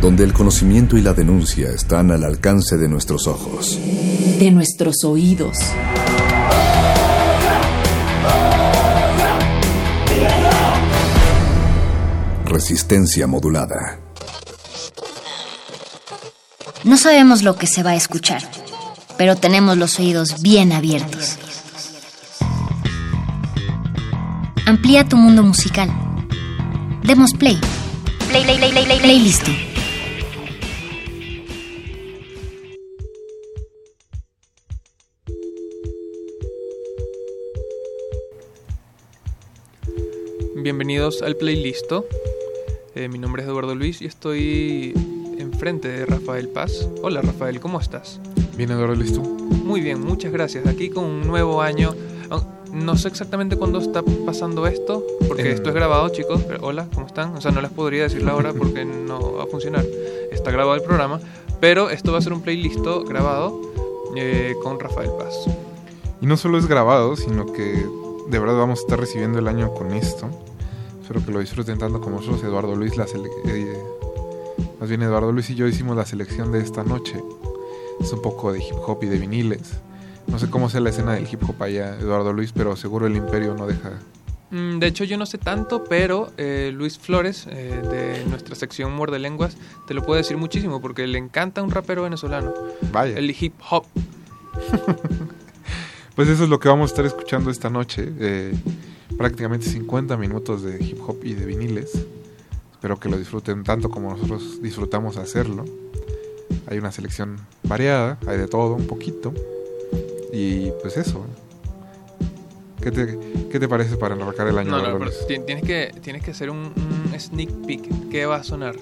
Donde el conocimiento y la denuncia están al alcance de nuestros ojos. De nuestros oídos. Resistencia modulada. No sabemos lo que se va a escuchar, pero tenemos los oídos bien abiertos. Amplía tu mundo musical. Demos play. Play, play, play, play, play, play listo. Bienvenidos al playlist. Eh, mi nombre es Eduardo Luis y estoy enfrente de Rafael Paz. Hola Rafael, ¿cómo estás? Bien, Eduardo Luis, ¿tú? Muy bien, muchas gracias. Aquí con un nuevo año. Ah, No sé exactamente cuándo está pasando esto, porque En- esto es grabado, chicos. Pero, hola, ¿cómo están? O sea, no les podría decir la hora porque no va a funcionar. Está grabado el programa, pero esto va a ser un playlist grabado eh, con Rafael Paz. Y no solo es grabado, sino que de verdad vamos a estar recibiendo el año con esto. Espero que lo disfruten tanto como nosotros. Eduardo Luis, la eh, más bien Eduardo Luis y yo hicimos la selección de esta noche. Es un poco de hip hop y de viniles. No sé cómo sea la escena del hip hop allá, Eduardo Luis, pero seguro el imperio no deja. Mm, De hecho, yo no sé tanto, pero eh, Luis Flores, eh, de nuestra sección Muerde Lenguas, te lo puede decir muchísimo porque le encanta un rapero venezolano. Vaya. El hip hop. Pues eso es lo que vamos a estar escuchando esta noche. eh, prácticamente 50 minutos de hip hop y de viniles. Espero que lo disfruten tanto como nosotros disfrutamos hacerlo. Hay una selección variada, hay de todo, un poquito. Y pues eso. ¿Qué te, qué te parece para arrancar el año? No, no, pero tienes que, tienes que hacer un, un sneak peek. ¿Qué va a sonar?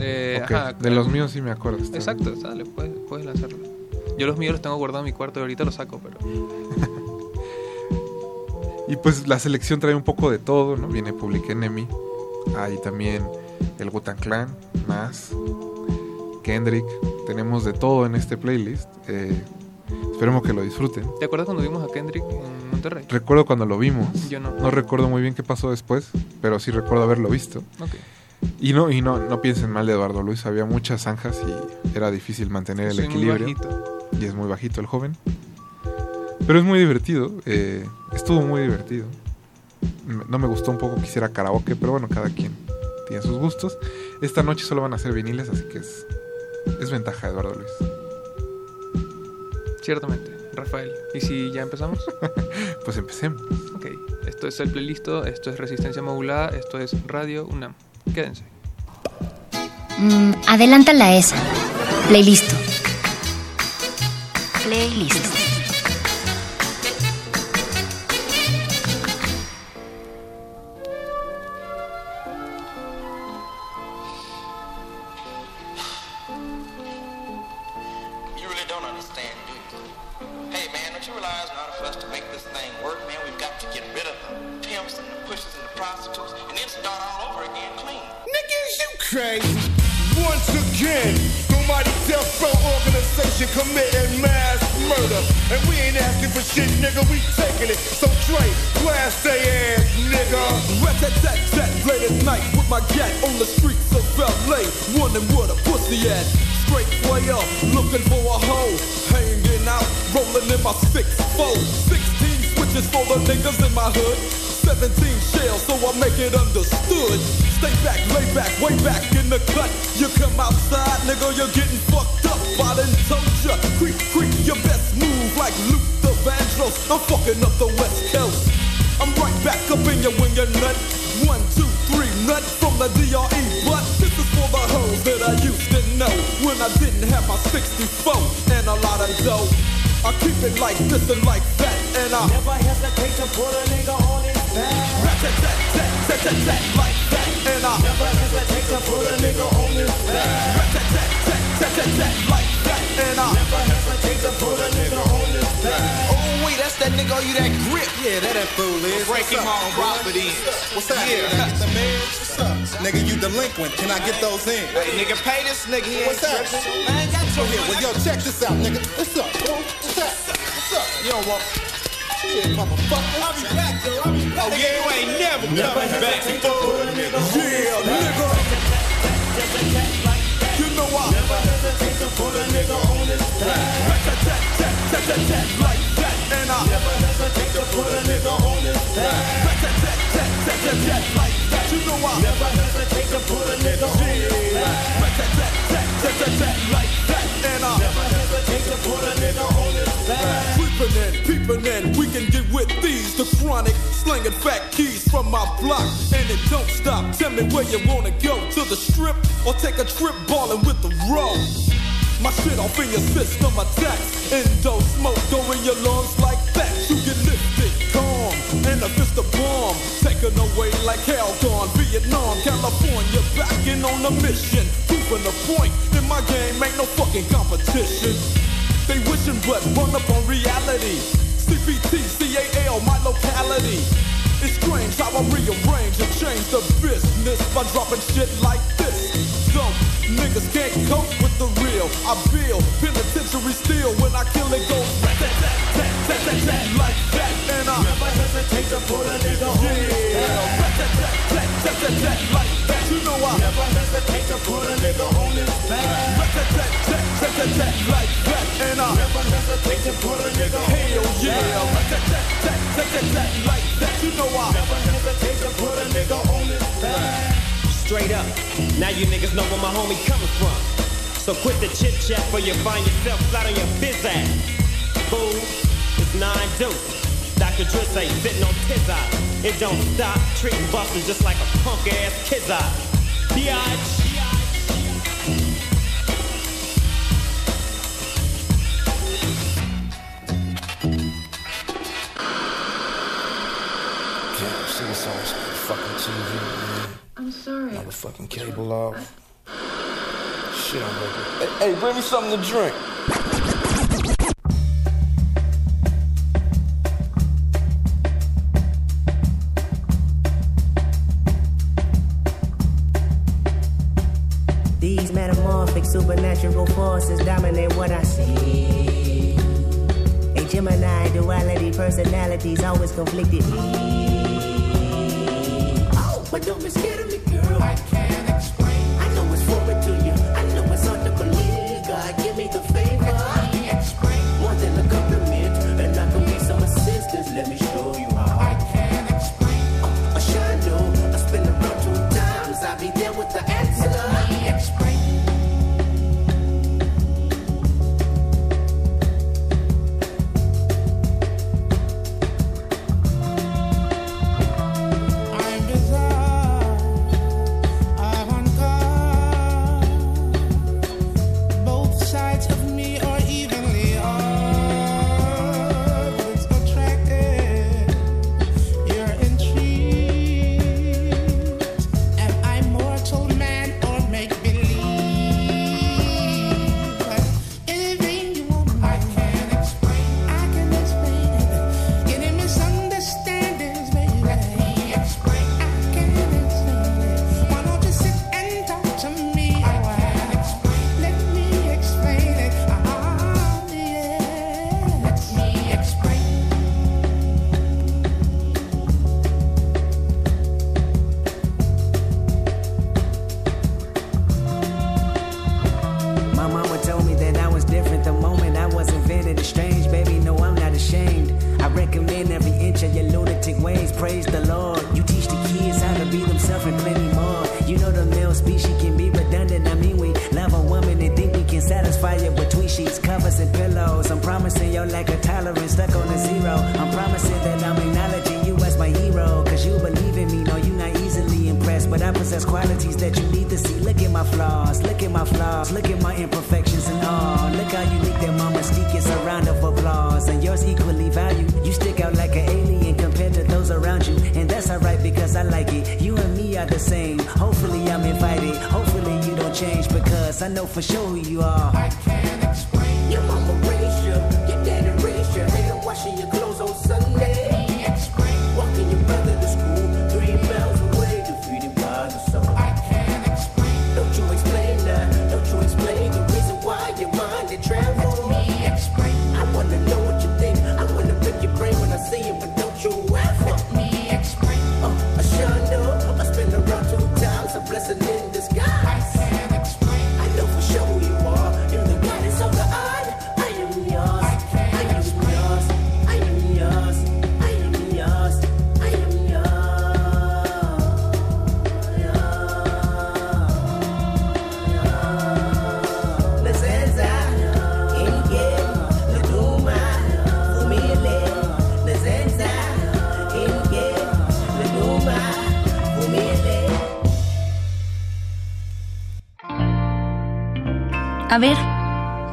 Eh, ajá, De los míos sí me acuerdo. Exacto, dale, puedes, puedes lanzarlo. Yo los míos los tengo guardados en mi cuarto y ahorita los saco, pero... Y pues la selección trae un poco de todo, ¿no? Viene Public Enemy, hay también el Wu-Tang Clan, más Kendrick, tenemos de todo en este playlist. eh, esperemos que lo disfruten. ¿Te acuerdas cuando vimos a Kendrick en Monterrey? Recuerdo cuando lo vimos, Yo no. no recuerdo muy bien qué pasó después, pero sí recuerdo haberlo visto. Ok. Y no, y no, no piensen mal de Eduardo Luis, había muchas zanjas y era difícil mantener el Soy muy equilibrio. bajito. y es muy bajito el joven. Pero es muy divertido, eh, estuvo muy divertido. No me gustó un poco que hiciera karaoke, pero bueno, cada quien tiene sus gustos. Esta noche solo van a ser viniles, así que es, es ventaja, Eduardo Luis. Ciertamente, Rafael. ¿Y si ya empezamos? Pues empecemos. ok. Esto es el playlist, esto es Resistencia Modulada, esto es Radio UNAM. Quédense. Mm, adelanta la esa. Playlist. Playlist. You outside, nigga, you're getting fucked up. I done told ya, creep, creep, your best move like Luther Vandross. I'm fucking up the West Coast. I'm right back up in your wing, your nut. One, two, three, nut from the DRE. But this is for the hoes that I used to know when I didn't have my 64 and a lot of dough. I keep it like this and like that, and I never hesitate to put a nigga on his back. Rat tat tat tat tat tat tat like that, and I never hesitate to put a nigga on his back. Rat tat tat tat tat tat tat like that, and I never hesitate to put a nigga on his back. Oh wait, that's that nigga you that grip. Yeah, that that fool is. Breaking my own property. What's up? Yeah. I get the meds? What's up? Nigga, you delinquent. Can I get those in? Hey, nigga, pay this nigga. He What's up? Man, got your here. Well, yo, check this out, nigga. What's up? What's up? What's up? You don't want. Yeah. Oh, yeah, you ain't never, coming back. Yeah, nigga. You know I never hesitate to put a nigga on his back. Like that, and I never hesitate to put a nigga on his back. Like that. You know I never hesitate to put a nigga on his back. Like that, and I never hesitate to put a nigga. In, we can get with these. The chronic, slinging fat keys from my block, and it don't stop. Tell me where you wanna go to the strip or take a trip balling with the road. My shit off in your system attacks. Endo smoke go in your lungs like that. You get lifted, calm, and a fist of bomb. Taken away like hell gone. Vietnam, California, backing on a mission. Proving the point in my game ain't no fucking competition. They wishing but run up on reality. CPT, CAL, my locality. It's strange how I rearrange and change the business by dropping shit like this. Dope niggas can't cope with the real. I feel penitentiary still when I kill it goes rat tat tat tat tat tat like that, and I never hesitate to put a nigga on yeah, rat tat tat tat tat tat tat like that. You know I never hesitate to put a nigga on his back. rat tat tat tat like that, and I never hesitate to put a nigga hell yeah, like that. You know I never hesitate to put a nigga on. Straight up, now you niggas know where my homie coming from. So quit the chit chat before you find yourself flat on your biz ass. Fool, it's nine deuce. Dr. Dre say sitting on his. It don't stop treating busters just like a punk ass kid's eye. Biatch. I'm sorry. Now the fucking cable off. Shit, I'm ready. Hey, hey, bring me something to drink. These metamorphic supernatural forces dominate what I see. A Gemini duality personalities always conflicted. Oh, but don't be scared of me, I can't. Between sheets, covers, and pillows. I'm promising your lack of tolerance, stuck on a zero. I'm promising that I'm acknowledging you as my hero. Cause you believe in me, no, you're not easily impressed. But I possess qualities that you need to see. Look at my flaws, look at my flaws, look at my imperfections and all. Look how unique that my mystique is a round of applause. And yours equally valued. You stick out like an alien compared to those around you. And that's alright because I like it. You and me are the same. Hopefully I'm invited. Hopefully you don't change because I know for sure who you are. I can't. your mama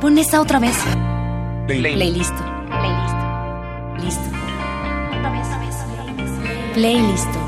Pon esa otra vez. Play. Playlist. Playlist. Listo. Otra vez, a ver eso, otra vez. Playlist.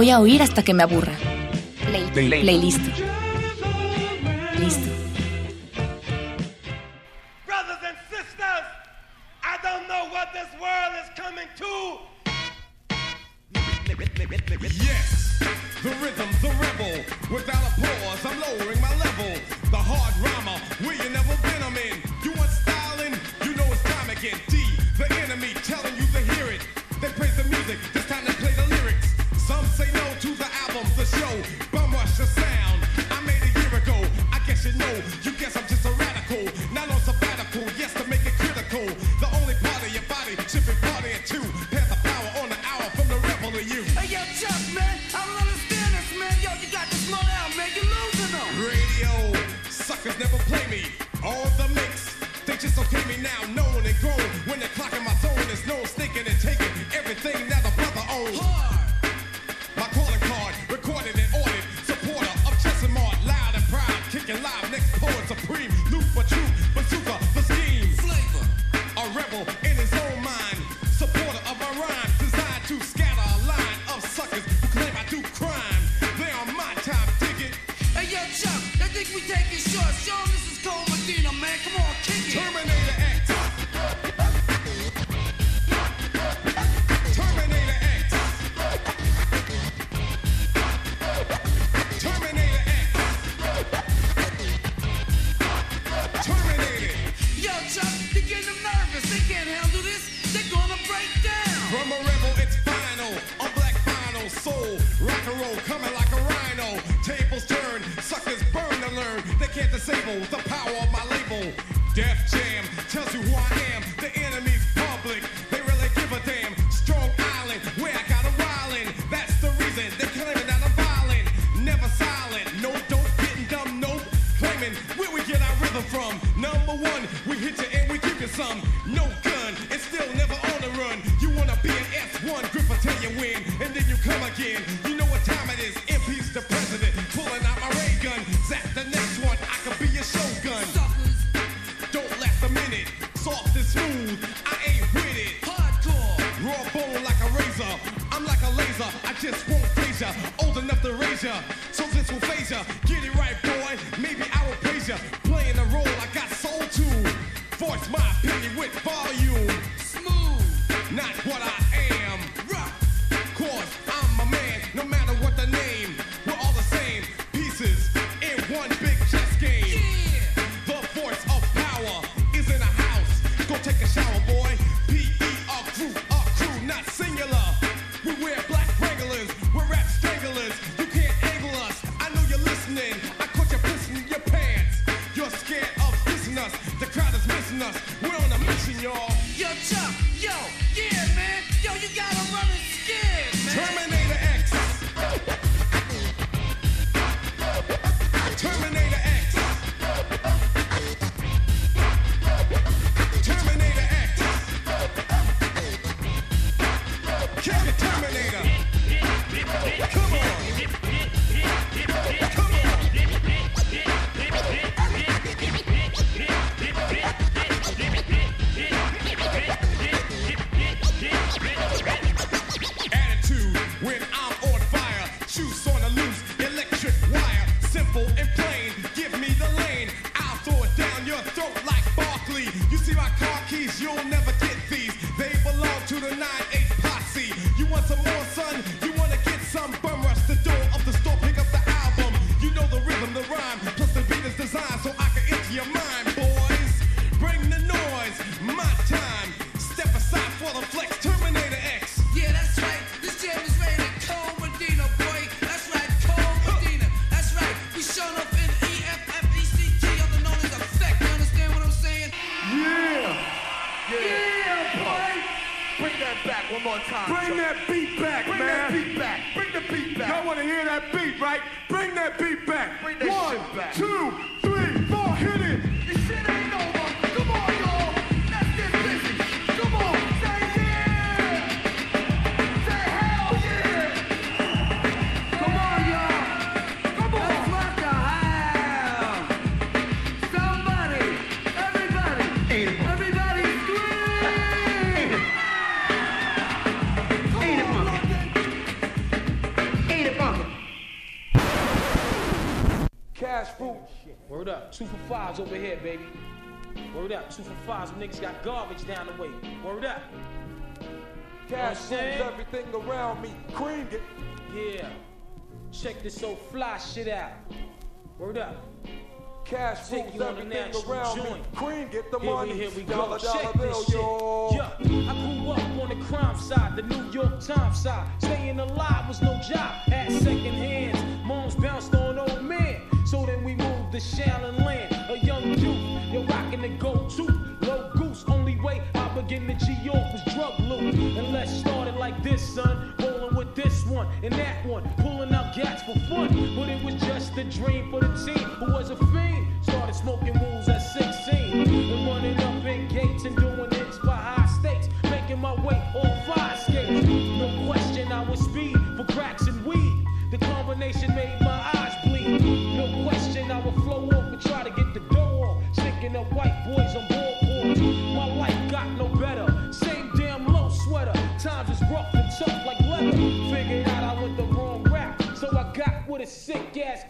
Voy a oír hasta que me aburra. She Two for fives over here, baby. Word up. Two for fives. Niggas got garbage down the way. Word up. Cash rules everything around me. Cream it. Yeah. Check this old fly shit out. Word up. Cash rules everything around joint. me. Cream get the here money. We, here we go. Dollar Check bill, this shit. Yo. Yeah. I grew up on the crime side, the New York Times side, staying alive like this, son. Rolling with this one and that one, pulling out gats for fun. But it was just a dream for the team who was a fiend. Started smoking rules at six. sick ass.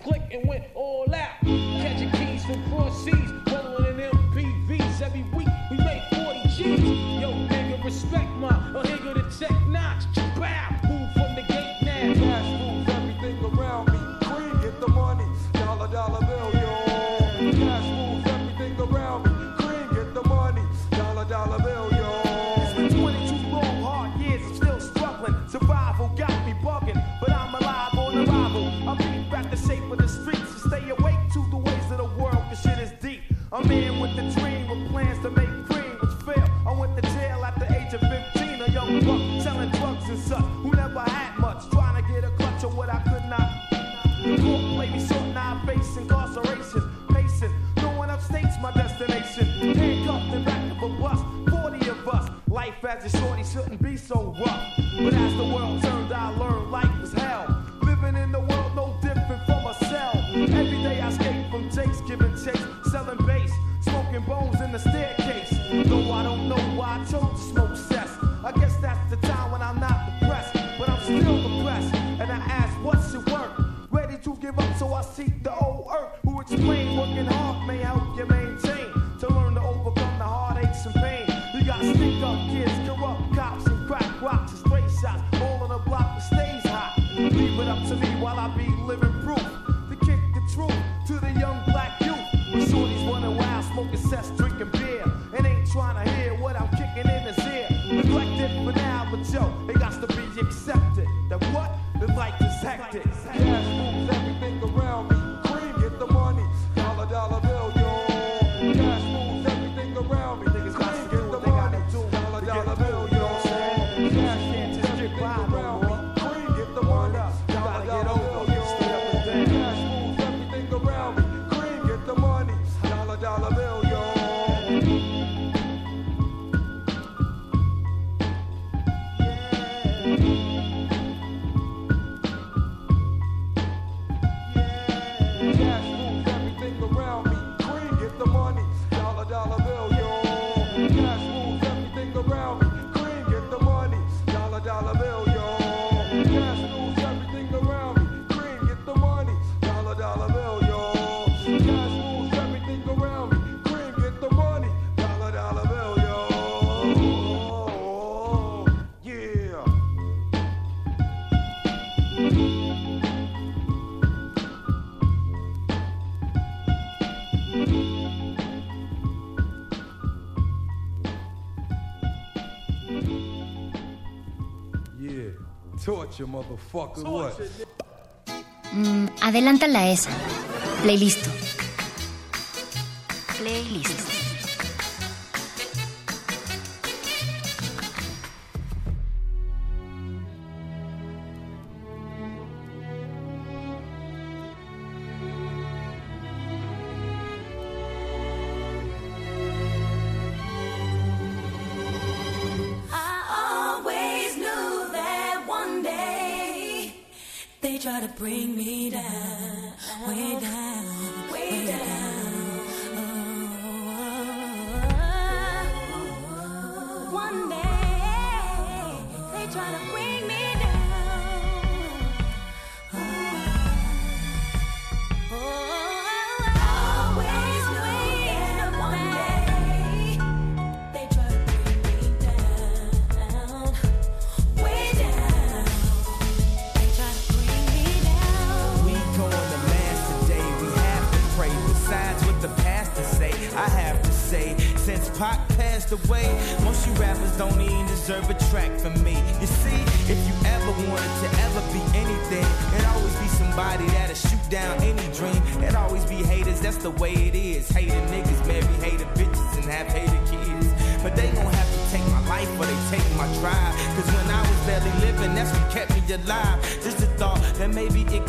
with the dream with plans to make cream, which failed. I went to jail at the age of 15, a young buck selling drugs and such, who never had much, trying to get a clutch of what I could not. Court played me short, now I face incarceration, pacing, throwing up states, my destination. Handcuffed and back of a bus, 40 of us. Life as a shorty shouldn't be so rough. Mm, adelántala esa. Playlist.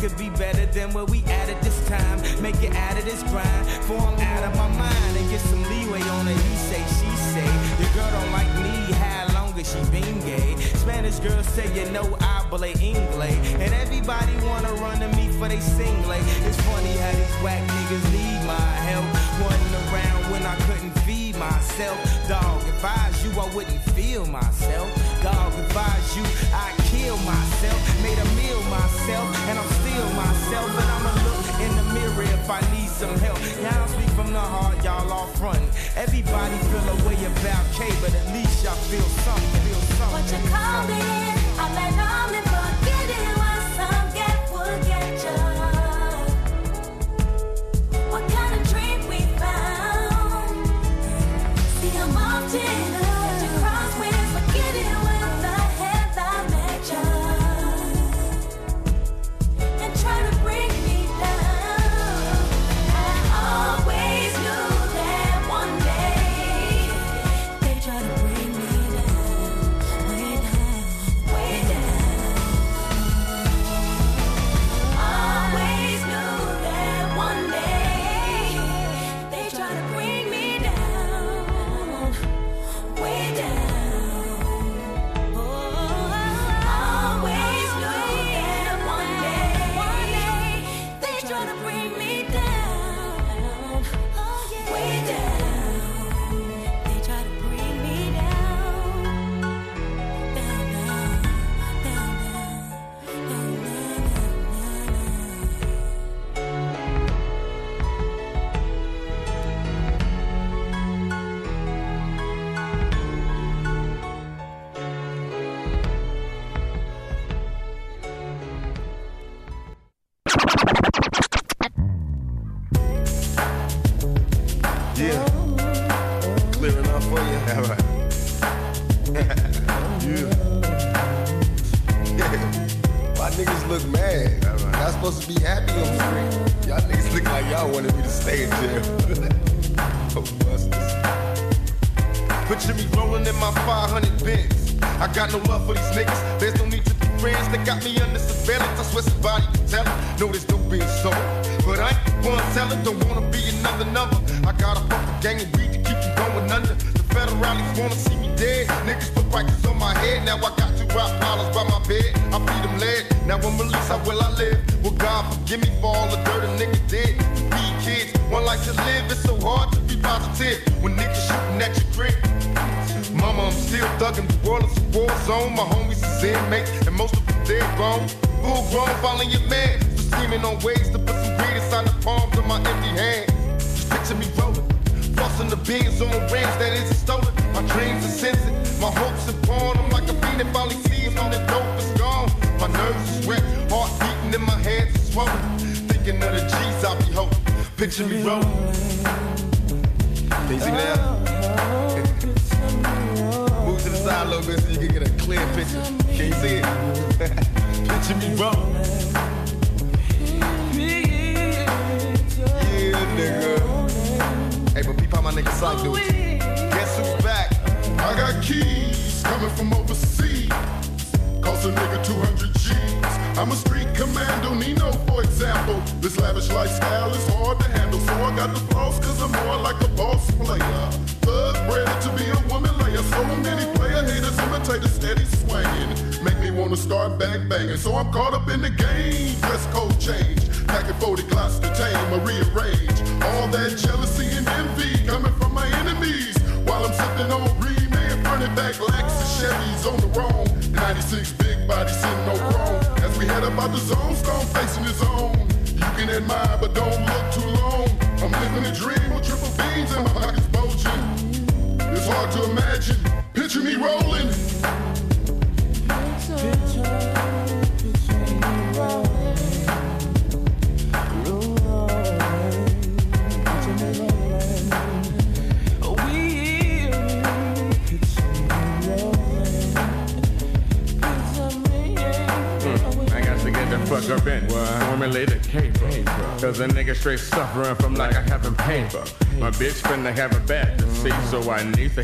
could be better than where we at at this time. Make it out of this grind, for I'm out of my mind. And get some leeway on it, he say, she say. Your girl don't like me, how long has she been gay? Spanish girls say, you know, I play English. And everybody wanna run to me for they sing late. It's funny how these whack niggas need my help. Running around when I couldn't myself. Dog, advise you, I wouldn't feel myself. Dog, advise you, I'd kill myself. Made a meal myself, and I'm still myself. but I'ma look in the mirror if I need some help. Now I speak from the heart, y'all all front. Everybody feel a way about K, but at least y'all feel something. Feel something. What you call it? I'm an omnibus.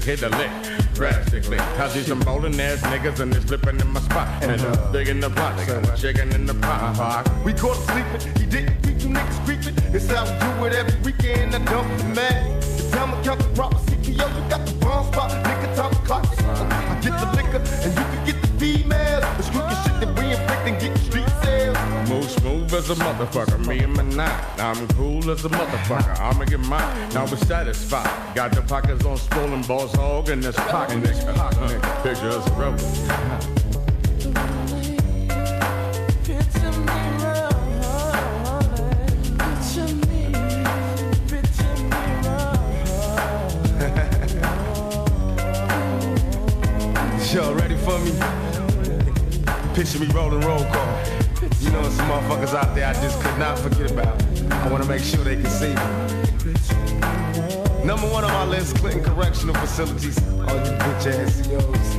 Hit a lick drastically. Cause these some bowling ass niggas and they slipping in my spot. And I'm uh-huh. big in the pot, nigga. Chicken in the pot. pot. We caught sleeping, he didn't keep you niggas creeping. It's how we do it every weekend. I dump the man. The time I count the proper as a motherfucker, me and my nine. I'm cool as a motherfucker, I'ma get mine. Now we're satisfied. Got the pockets on swollen balls hog in this pocket, nigga. nigga. Pictures of rubber. Y'all ready for me? Picture me rolling roll call. Some motherfuckers out there I just could not forget about. I wanna make sure they can see me. Number one on my list, Clinton Correctional Facilities. All you bitch ass CEOs.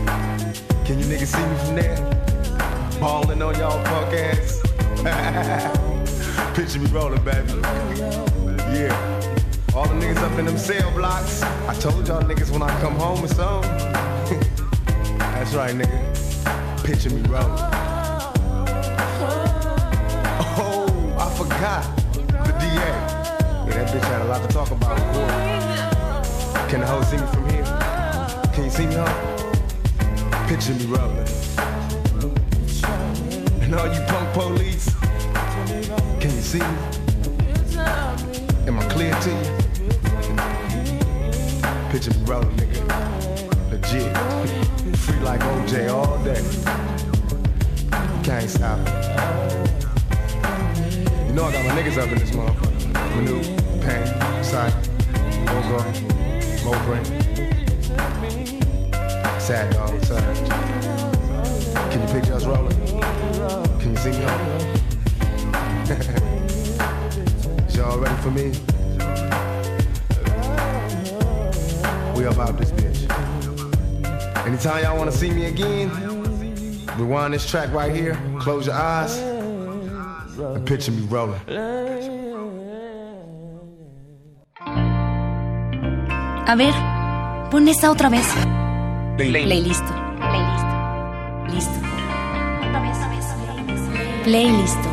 Can you niggas see me from there? Balling on y'all punk ass. Picture me rolling, baby. Yeah. All the niggas up in them cell blocks. I told y'all niggas when I come home or something. That's right, nigga. Picture me rolling. That bitch had a lot to talk about. Can the hoe see me from here? Can you see me, hoe? Picture me rolling. And all you punk police, can you see me? Am I clear to you? Picture me rolling, nigga. Legit. Free like OJ all day. Can't stop. You know I got my niggas up in this motherfucker. Manu, Pain, Psy, Mogo, Mo Brain. Sad dog, sad. Can you picture us rolling? Can you see me on? Is y'all ready for me? We about this bitch. Anytime y'all wanna see me again, rewind this track right here, close your eyes, and picture me rolling. A ver, pon esa otra vez. Play. Playlist. Playlist. Listo. Playlist.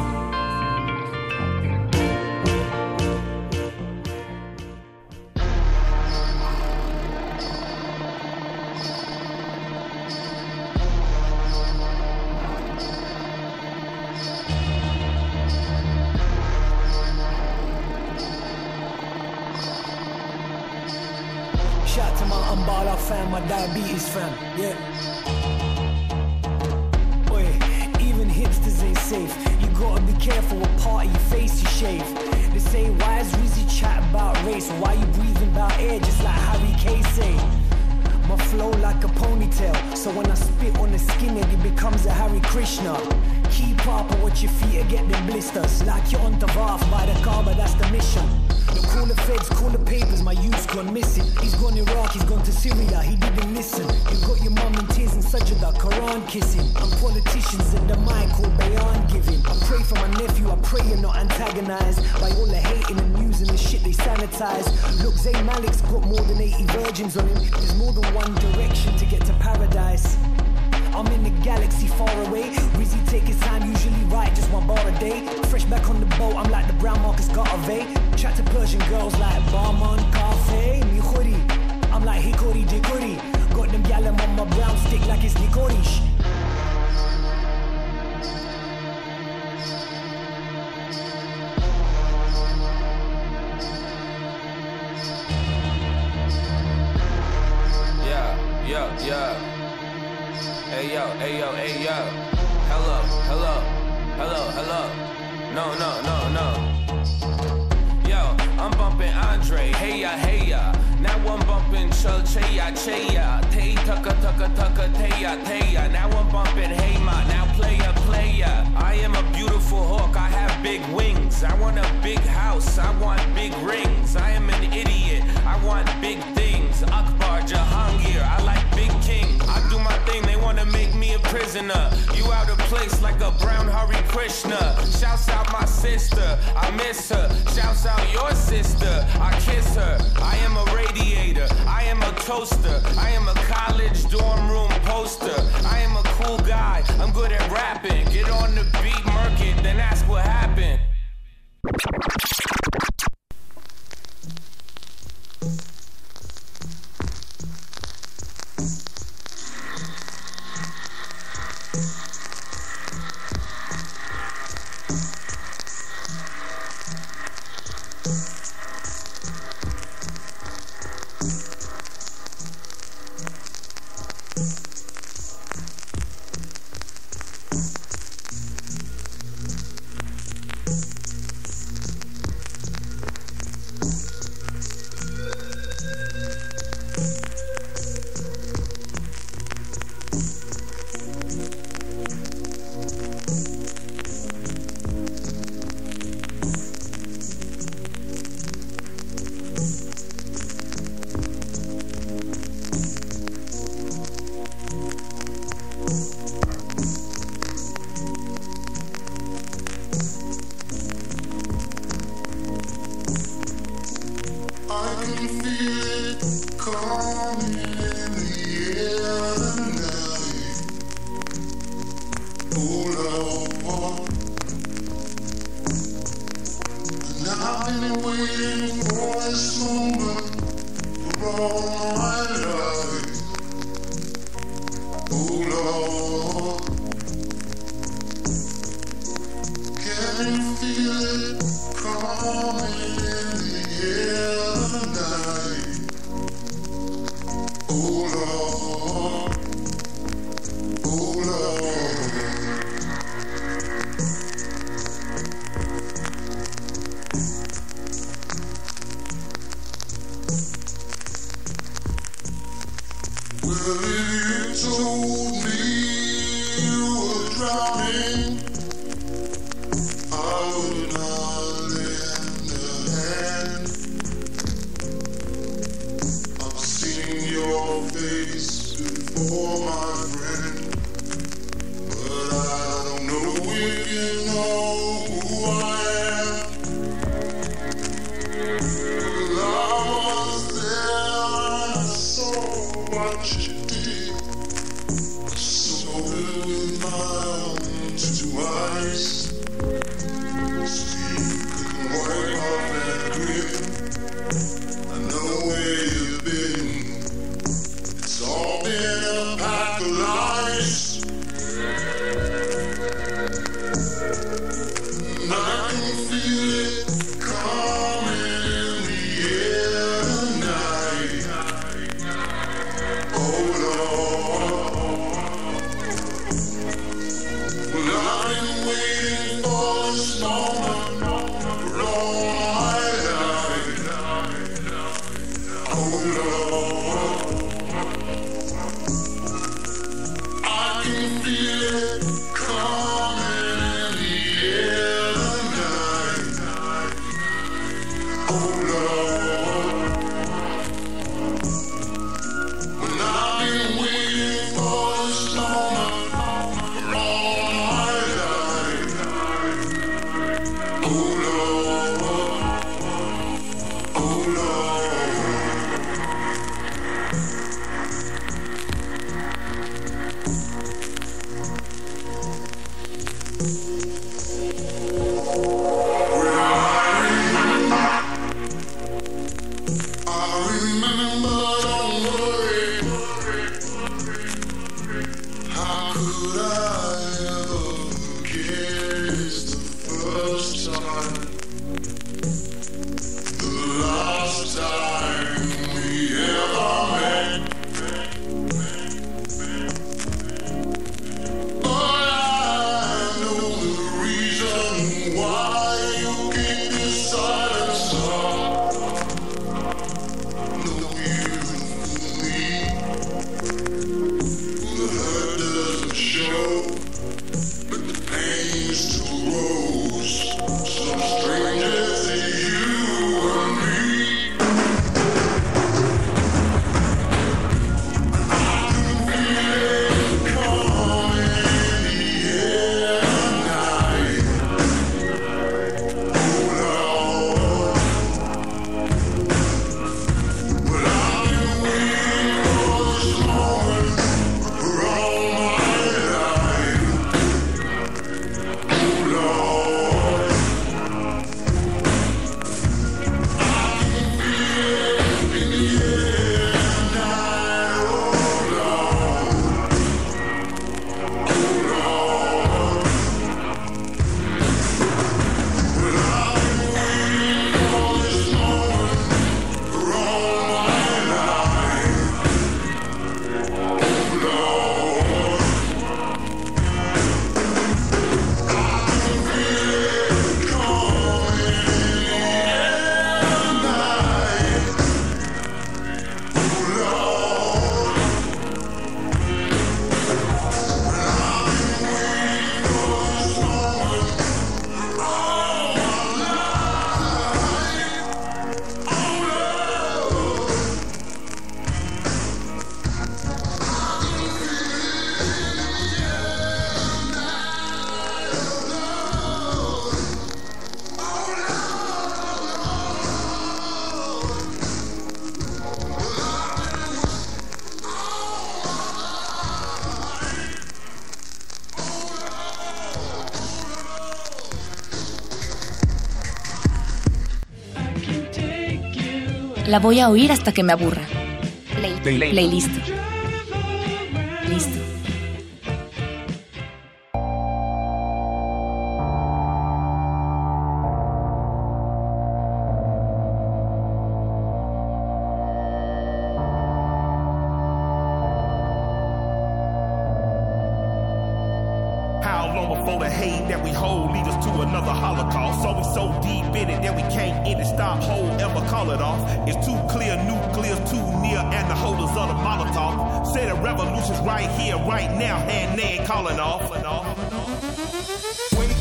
La voy a oír hasta que me aburra. Play, Play. Right now, and they ain't calling off. Wake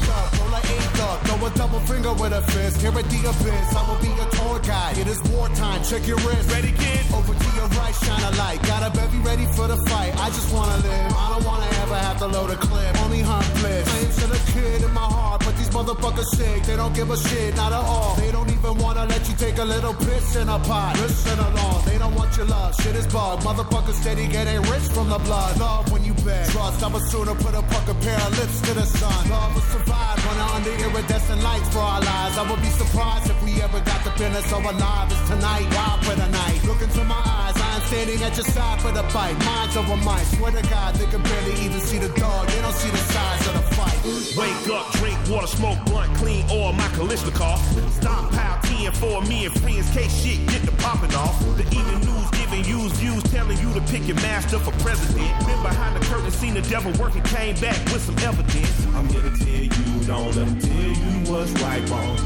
up, roll a eight up, throw a double finger with a fist. Here at the abyss, I will be your tour guide. It is wartime, check your wrist. Ready, kid? Over to your right, shine a light. Got a bevy ready for the fight. I just wanna live. I don't wanna ever have to load a clip. Only hunt bliss. Flames to the kid in my heart, but these motherfuckers sick. They don't give a shit, not at all. They don't even wanna let you take a little piss in a pot. Listen along, don't want your love. Shit is bug. Motherfuckers steady getting rich from the blood. Love when you bet. Trust, I would sooner put a fucking pair of lips to the sun. Love will survive when under iridescent lights for our lives. I would be surprised if we ever got the business so alive as tonight. Wild for the night. Look into my eyes, I am standing at your side for the fight. Minds over might. Swear to God, they can barely even see the dog. They don't see the size of the fight. Wake up, drink water, smoke blunt, clean oil, my Kalishnikov. Stockpile 10 for me and friends, case shit get the popping off. The evening news giving you views, telling you to pick your master for president. Been behind the curtain, seen the devil working, came back with some evidence. I'm here to tell you, don't let tell you what's right, wrong.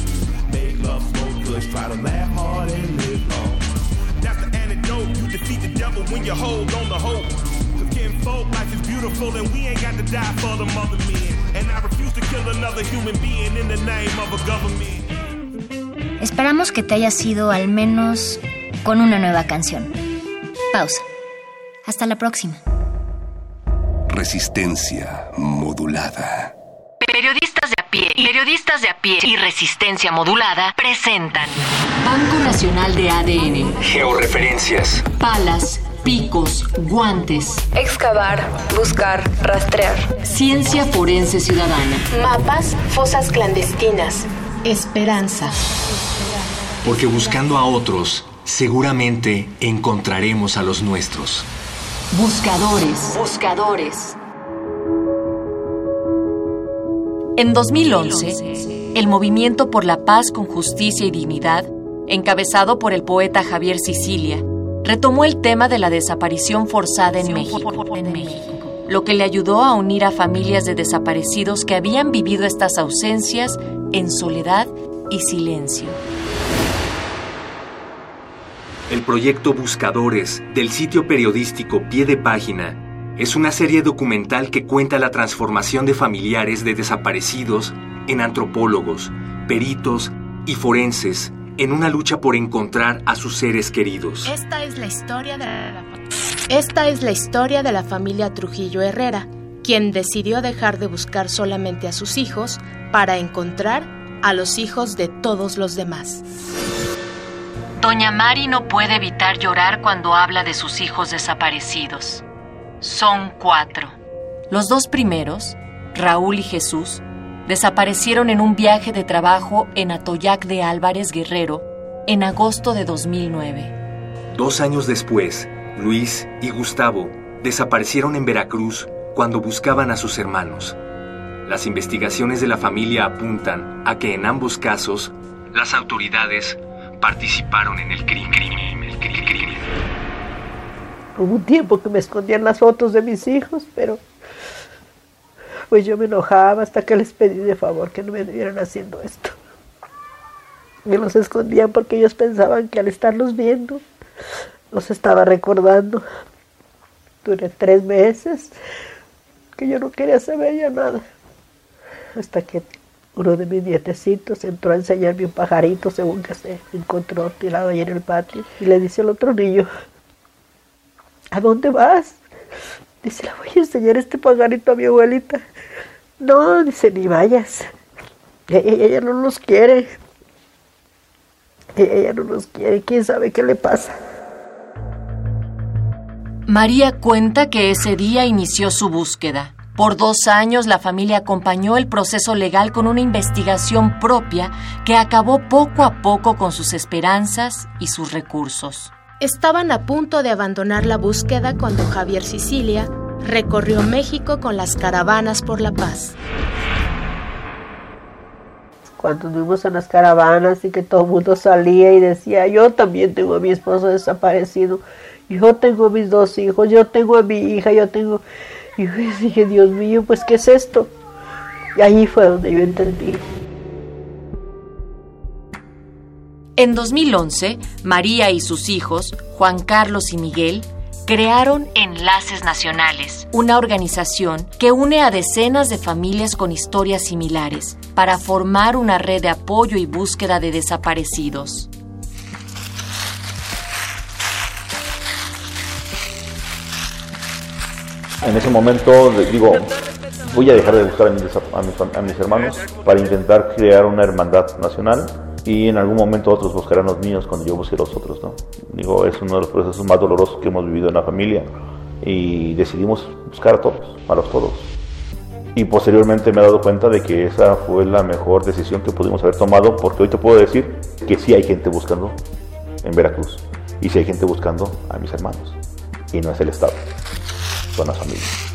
Make love, smoke kush, try to laugh hard and live long. That's the antidote. You defeat the devil when you hold on to hope. Cause getting folk life is beautiful and we ain't got to die for the mother men. And I refuse to kill another human being in the name of a government. Esperamos que te haya sido al menos con una nueva canción. Pausa. Hasta la próxima. Resistencia modulada. Periodistas de a pie, periodistas de a pie y resistencia modulada presentan Banco Nacional de ADN, Georreferencias. palas, picos, guantes, Excavar, buscar, rastrear. ciencia forense ciudadana, Mapas, fosas clandestinas. esperanza. Porque buscando a otros, seguramente encontraremos a los nuestros. Buscadores. Buscadores. En 2011, el Movimiento por la Paz con Justicia y Dignidad, encabezado por el poeta Javier Sicilia, retomó el tema de la desaparición forzada en México, lo que le ayudó a unir a familias de desaparecidos que habían vivido estas ausencias en soledad y silencio. El proyecto Buscadores del sitio periodístico Pie de Página es una serie documental que cuenta la transformación de familiares de desaparecidos en antropólogos, peritos y forenses en una lucha por encontrar a sus seres queridos. Esta es la historia de Esta es la historia de la familia Trujillo Herrera, quien decidió dejar de buscar solamente a sus hijos para encontrar a los hijos de todos los demás. Doña Mari no puede evitar llorar cuando habla de sus hijos desaparecidos. Son cuatro. Los dos primeros, Raúl y Jesús, desaparecieron en un viaje de trabajo en Atoyac de Álvarez Guerrero en agosto de 2009. Dos años después, Luis y Gustavo desaparecieron en Veracruz cuando buscaban a sus hermanos. Las investigaciones de la familia apuntan a que en ambos casos las autoridades participaron en el crimen. El cri- crimen. Hubo un tiempo que me escondían las fotos de mis hijos, pero pues yo me enojaba hasta que les pedí de favor que no me estuvieran haciendo esto. Me los escondían porque ellos pensaban que al estarlos viendo los estaba recordando. Duré tres meses que yo no quería saber ya nada. Hasta que uno de mis nietecitos entró a enseñarme un pajarito según que se encontró tirado ahí en el patio. Y le dice al otro niño, ¿a dónde vas? Dice, le voy a enseñar este pajarito a mi abuelita. No, dice, ni vayas. Ella, ella no los quiere. Ella, ella no los quiere. ¿Quién sabe qué le pasa? María cuenta que ese día inició su búsqueda. Por dos años la familia acompañó el proceso legal con una investigación propia que acabó poco a poco con sus esperanzas y sus recursos. Estaban a punto de abandonar la búsqueda cuando Javier Sicilia recorrió México con las caravanas por la paz. Cuando fuimos a las caravanas y que todo el mundo salía y decía, yo también tengo a mi esposo desaparecido, yo tengo a mis dos hijos, yo tengo a mi hija, yo tengo... Y yo dije, Dios mío, pues ¿qué es esto? Y ahí fue donde yo entendí. En 2011, María y sus hijos, Juan Carlos y Miguel, crearon Enlaces Nacionales, una organización que une a decenas de familias con historias similares para formar una red de apoyo y búsqueda de desaparecidos. En ese momento digo, voy a dejar de buscar a mis hermanos para intentar crear una hermandad nacional y en algún momento otros buscarán los míos cuando yo busque los otros, ¿no? Digo, es uno de los procesos más dolorosos que hemos vivido en la familia y decidimos buscar a todos, a los todos. Y posteriormente me he dado cuenta de que esa fue la mejor decisión que pudimos haber tomado porque hoy te puedo decir que sí hay gente buscando en Veracruz y sí hay gente buscando a mis hermanos y no es el Estado, son las familias.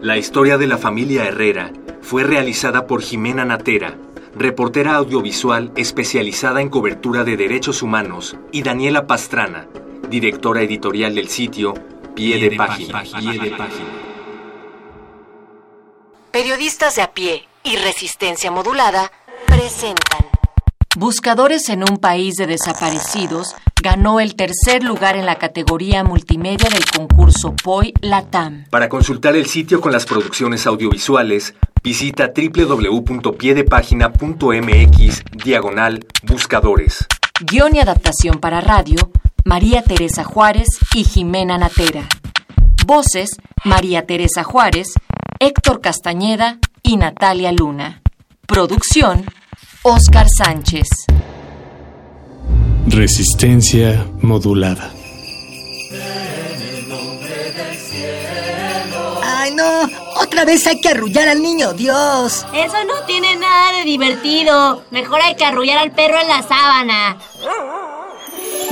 La historia de la familia Herrera fue realizada por Jimena Natera, reportera audiovisual especializada en cobertura de derechos humanos, y Daniela Pastrana, directora editorial del sitio Pie de Página. Pie de Página. Periodistas de a pie y resistencia modulada presentan Buscadores en un país de desaparecidos ganó el tercer lugar en la categoría multimedia del concurso POI Latam. Para consultar el sitio con las producciones audiovisuales, visita www.piedepagina.mx diagonal buscadores. Guión y adaptación para radio, María Teresa Juárez y Jimena Natera. Voces, María Teresa Juárez, Héctor Castañeda y Natalia Luna. Producción, Oscar Sánchez. Resistencia modulada. Ay, no. Otra vez hay que arrullar al niño Dios. Eso no tiene nada de divertido. Mejor hay que arrullar al perro en la sábana.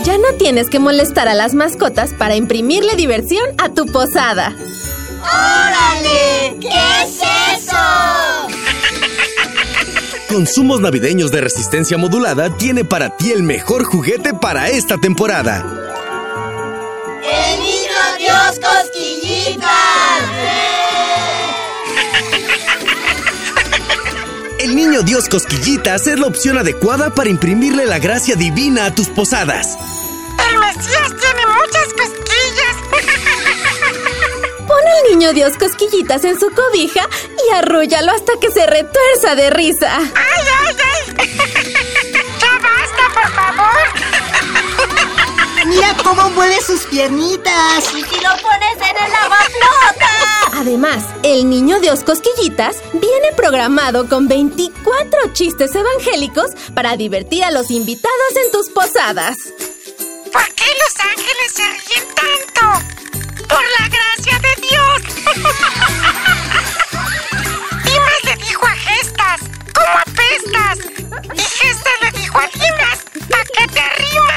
Ya no tienes que molestar a las mascotas para imprimirle diversión a tu posada. ¡Órale! ¿Qué es eso? Consumos navideños de resistencia modulada tiene para ti el mejor juguete para esta temporada. ¡El niño Dios cosquillitas! El niño Dios Cosquillitas es la opción adecuada para imprimirle la gracia divina a tus posadas. El Mesías tiene muchas cosquillas. Pon al niño Dios cosquillitas en su cobija y arrúllalo hasta que se retuerza de risa. ¡Ay, ay, ay! ¡Ya basta, por favor! Mira cómo mueve sus piernitas. ¿Y si lo pones en el lavaflota? Además, el niño Dios Cosquillitas viene programado con 24 chistes evangélicos para divertir a los invitados en tus posadas. ¿Por qué los ángeles se ríen tanto? ¡Por la gracia de Dios! Dimas le dijo a Gestas, ¿cómo apestas? Y Gestas le dijo a Dimas, ¿a qué te rimas?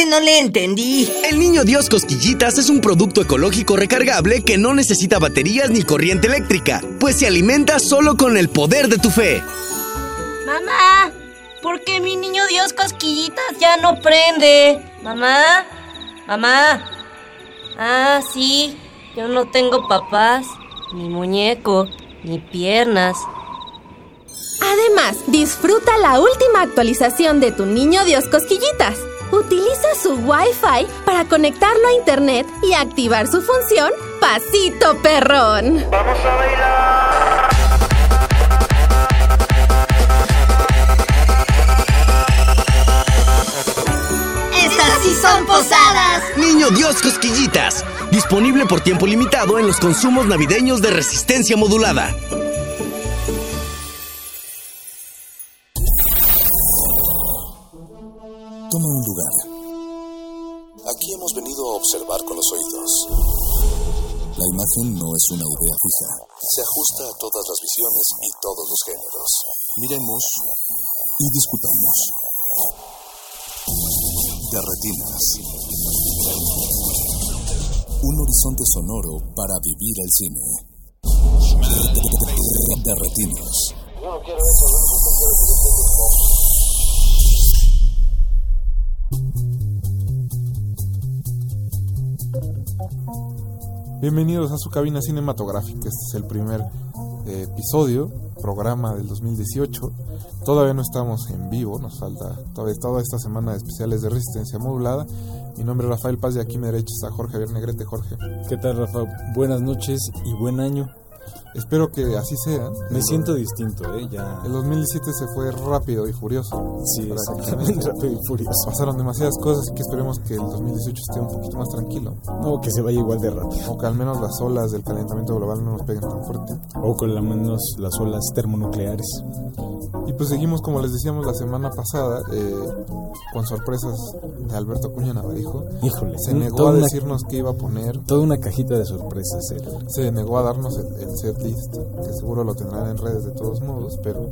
Ese no le entendí. El niño Dios Cosquillitas es un producto ecológico recargable que no necesita baterías ni corriente eléctrica, pues se alimenta solo con el poder de tu fe. Mamá, ¿por qué mi niño Dios cosquillitas ya no prende? Mamá, mamá. Ah, sí, yo no tengo papás, ni muñeco, ni piernas. Además, disfruta la última actualización de tu niño Dios Cosquillitas. Utiliza su Wi-Fi para conectarlo a internet y activar su función Pasito Perrón. ¡Vamos a bailar! Estas sí son posadas. Niño Dios Cosquillitas, disponible por tiempo limitado en los consumos navideños de resistencia modulada. Toma un lugar. Aquí hemos venido a observar con los oídos. La imagen no es una idea fija. Se ajusta a todas las visiones y todos los géneros. Miremos y discutamos. De retinas. Un horizonte sonoro para vivir el cine. De retinas. Bienvenidos a su cabina cinematográfica. Este es el primer eh, episodio, programa del 2018. Todavía no estamos en vivo, nos falta todavía toda esta semana de especiales de resistencia modulada. Mi nombre es Rafael Paz y aquí a mi derecha está Jorge Javier Negrete. Jorge. ¿Qué tal, Rafa? Buenas noches y buen año. Espero que así sea. Me siento distinto, ¿eh? Ya. El 2017 se fue rápido y furioso. Sí, exactamente, rápido y furioso. Pasaron demasiadas cosas y que esperemos que el 2018 esté un poquito más tranquilo. No, que se vaya igual de rápido. O que al menos las olas del calentamiento global no nos peguen tan fuerte. O con al menos las olas termonucleares. Y pues seguimos, como les decíamos la semana pasada, eh, con sorpresas de Alberto Acuña Navarijo. Híjole, se negó a una- decirnos qué iba a poner. Toda una cajita de sorpresas. él. Se negó a darnos el, el set list, que seguro lo tendrán en redes de todos modos, pero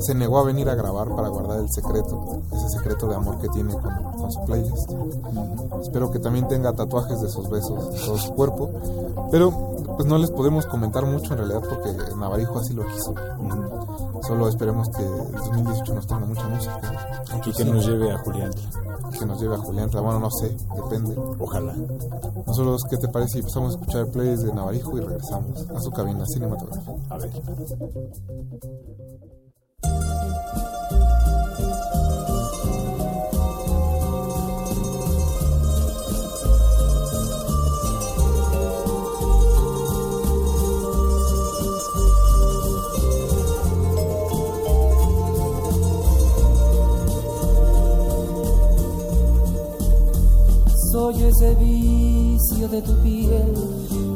se negó a venir a grabar para guardar el secreto, ese secreto de amor que tiene con, con su playlist. Espero que también tenga tatuajes de sus besos en todo su cuerpo, pero pues no les podemos comentar mucho en realidad porque Navarijo así lo quiso. Solo esperemos que el 2018 nos tenga mucha música. Aquí que nos lleve a Julián. Que nos lleve a Julián. Bueno, no sé, depende. Ojalá. Nosotros, ¿qué te parece si empezamos a escuchar el playlist de Navarijo y regresamos a su cabina A. Soy ese vicio de tu piel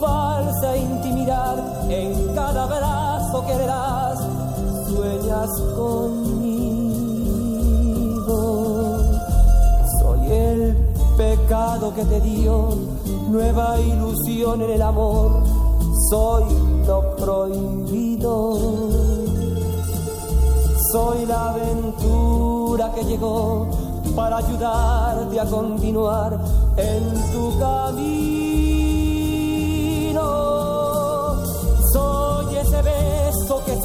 Falsa intimidad, en cada abrazo que le sueñas conmigo. Soy el pecado que te dio nueva ilusión en el amor. Soy lo prohibido. Soy la aventura que llegó para ayudarte a continuar en tu camino.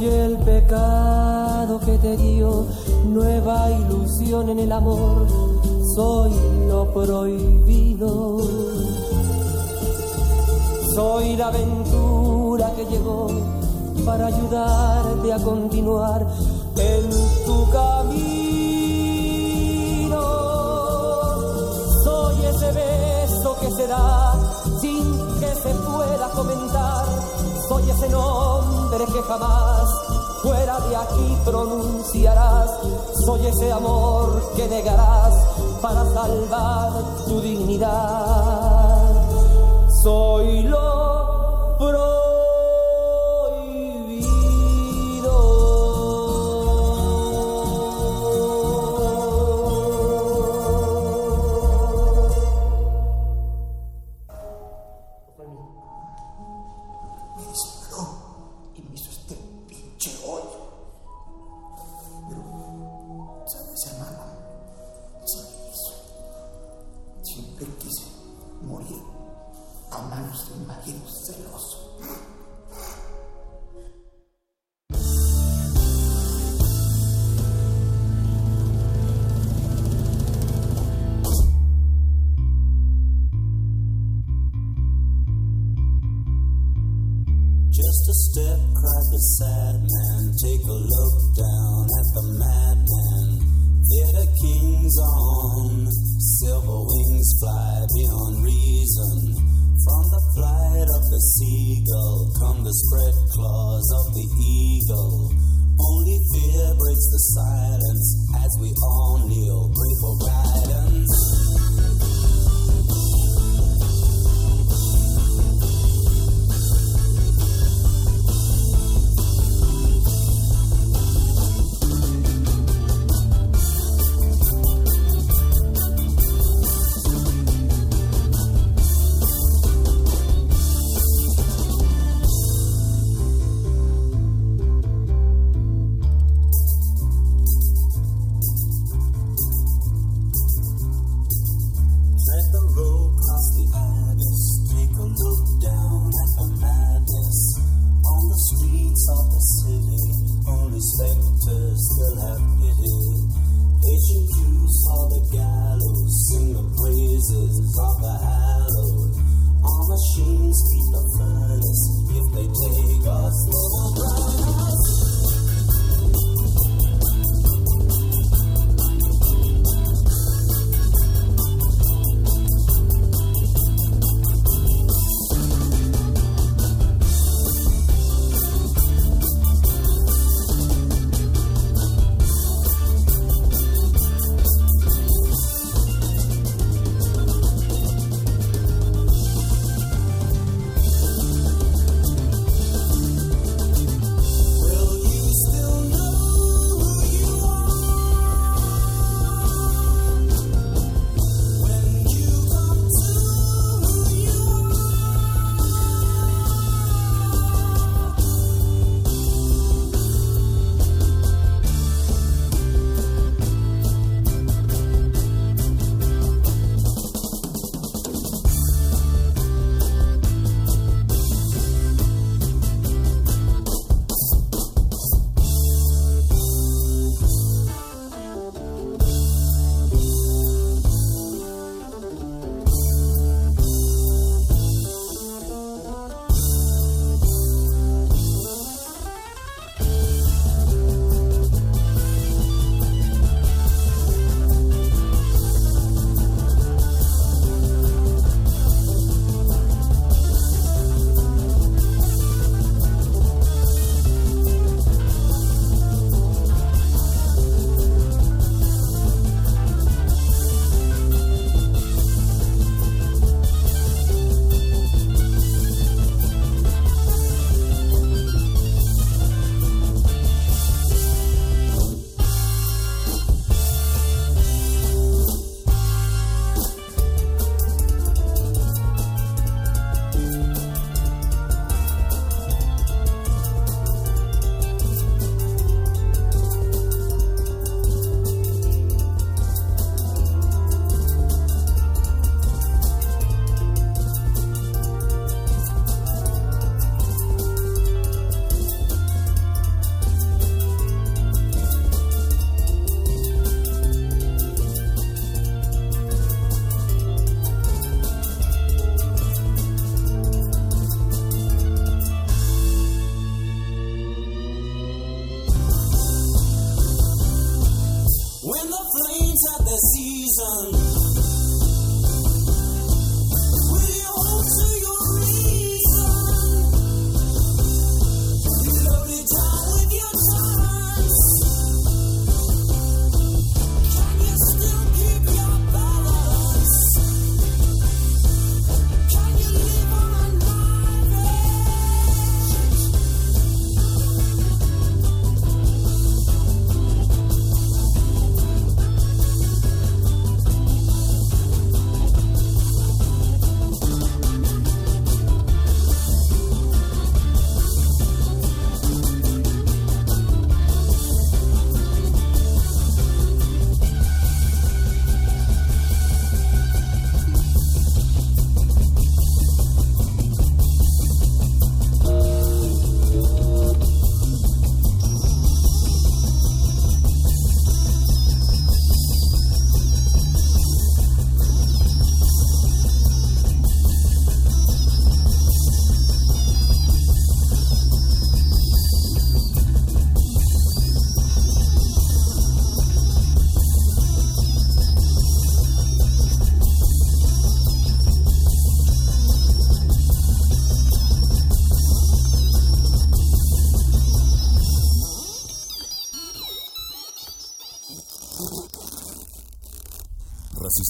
Soy el pecado que te dio nueva ilusión en el amor. Soy lo prohibido. Soy la aventura que llegó para ayudarte a continuar en tu camino. Soy ese beso que se da sin que se pueda comentar. Soy ese nombre que jamás fuera de aquí pronunciarás. Soy ese amor que negarás para salvar tu dignidad. Soy lo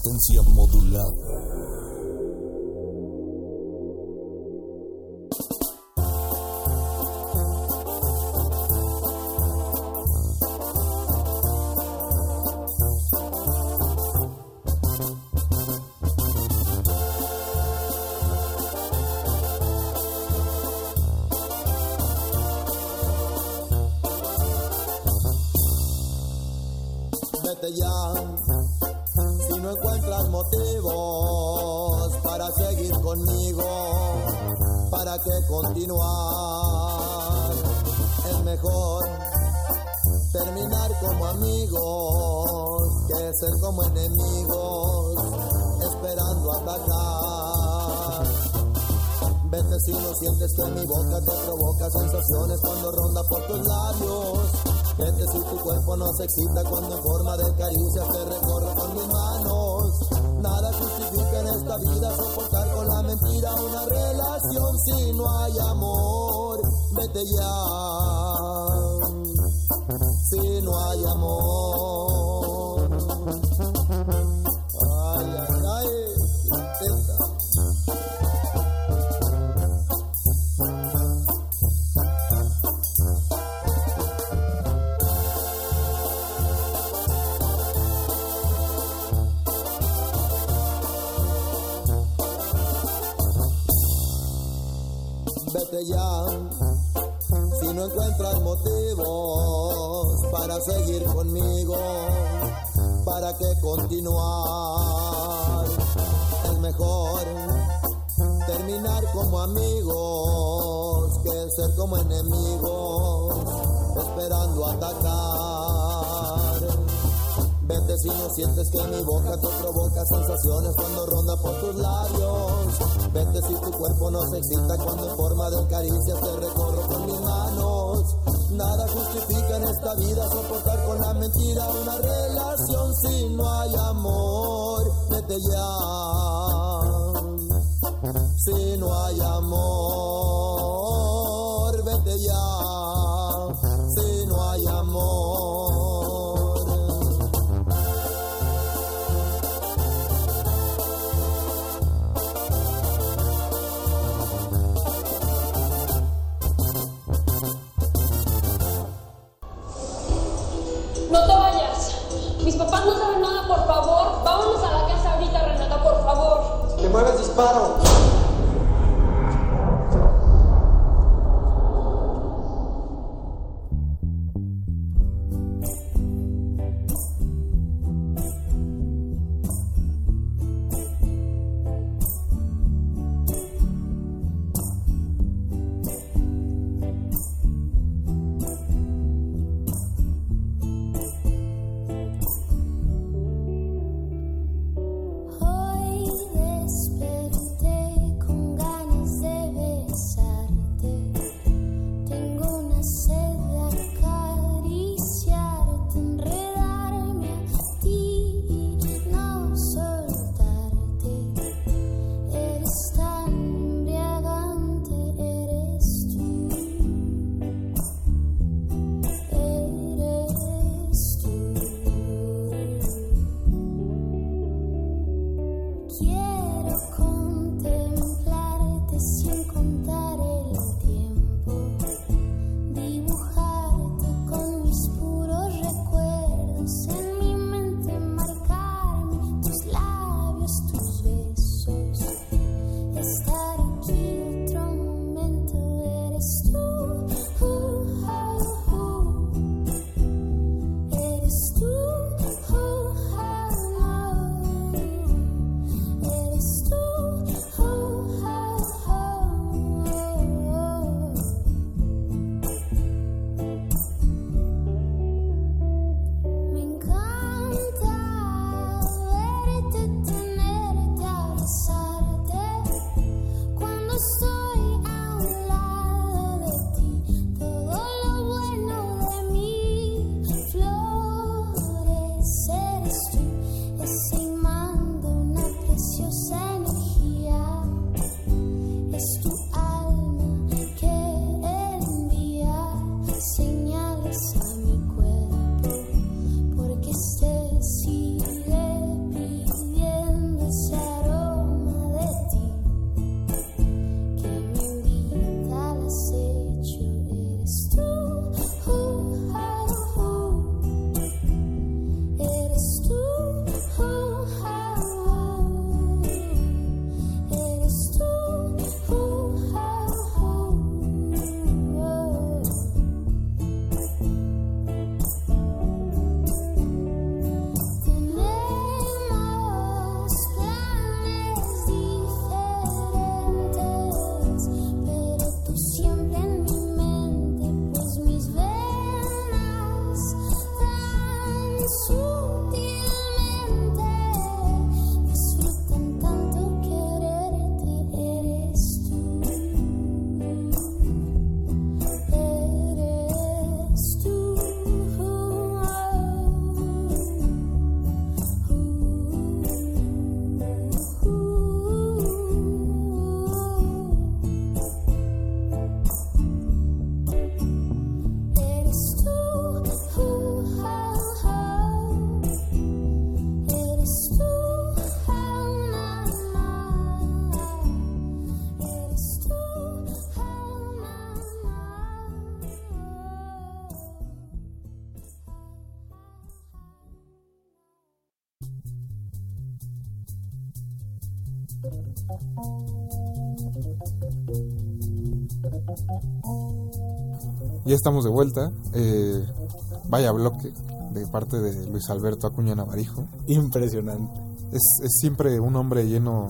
Resistencia modulada. Conmigo, ¿para qué continuar? mejor terminar como amigos que ser como enemigos esperando atacar. Vete si no sientes que mi boca te provoca sensaciones cuando ronda por tus labios. Vete si tu cuerpo no se excita cuando en forma de caricias te recorre con mis manos. Justifica en esta vida soportar con la mentira una relación si no hay amor. Vete ya. Si no hay amor. Sientes que mi boca te provoca sensaciones cuando ronda por tus labios. Vete si tu cuerpo no se excita cuando en forma de caricias te recorro con mis manos. Nada justifica en esta vida soportar con la mentira una relación si no hay amor. Vete ya. Si no hay amor, vete ya. Favor. ¡Te estamos de vuelta. Eh, vaya bloque de parte de Luis Alberto Acuña Navarijo. Impresionante. Es, es siempre un hombre lleno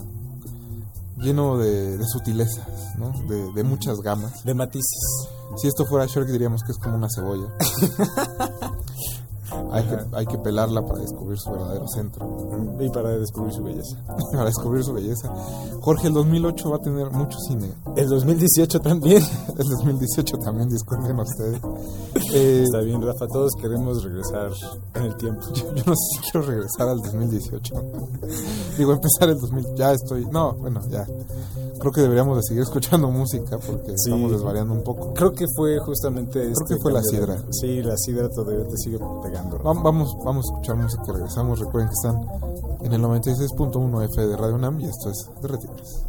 lleno de, de sutilezas, ¿no? De, de muchas gamas. De matices. Si esto fuera Shrek diríamos que es como una cebolla. hay, que, hay que pelarla para descubrir su verdadero centro. Y para descubrir su belleza. para descubrir su belleza. Jorge, el 2008 va a tener mucho cine. El 2018 también. El 2018 también, disculpen ustedes. Eh, Está bien, Rafa, todos queremos regresar en el tiempo. Yo, yo no sé si quiero regresar al 2018. Digo, empezar el 2000. Ya estoy. No, bueno, ya. Creo que deberíamos de seguir escuchando música porque Sí. estamos desvariando un poco. Creo que fue justamente Creo este que fue la cambio de- sidra. Sí, la sidra todavía te sigue pegando. Rafa. Vamos, vamos a escuchar música y regresamos. Recuerden que están en el 96.1 F de Radio UNAM y esto es de Retires.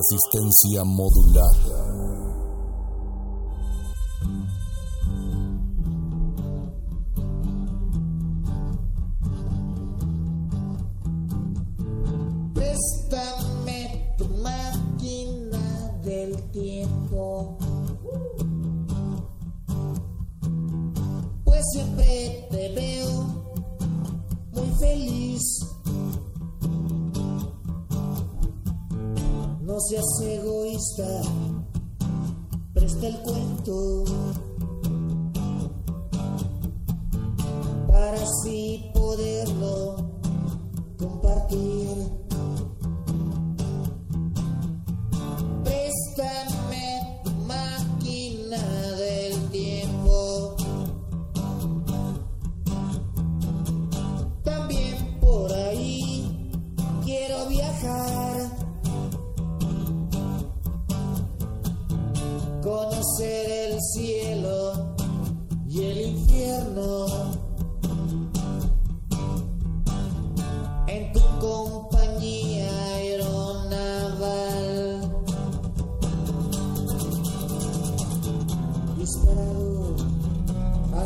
resistencia modulada. stop.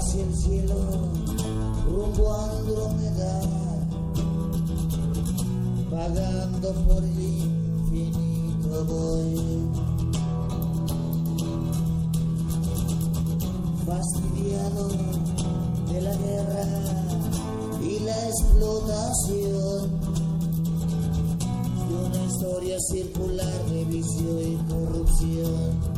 hacia el cielo, rumbo a Andrómeda, pagando por el infinito voy. Fastidiado de la guerra y la explotación de una historia circular de vicio y corrupción.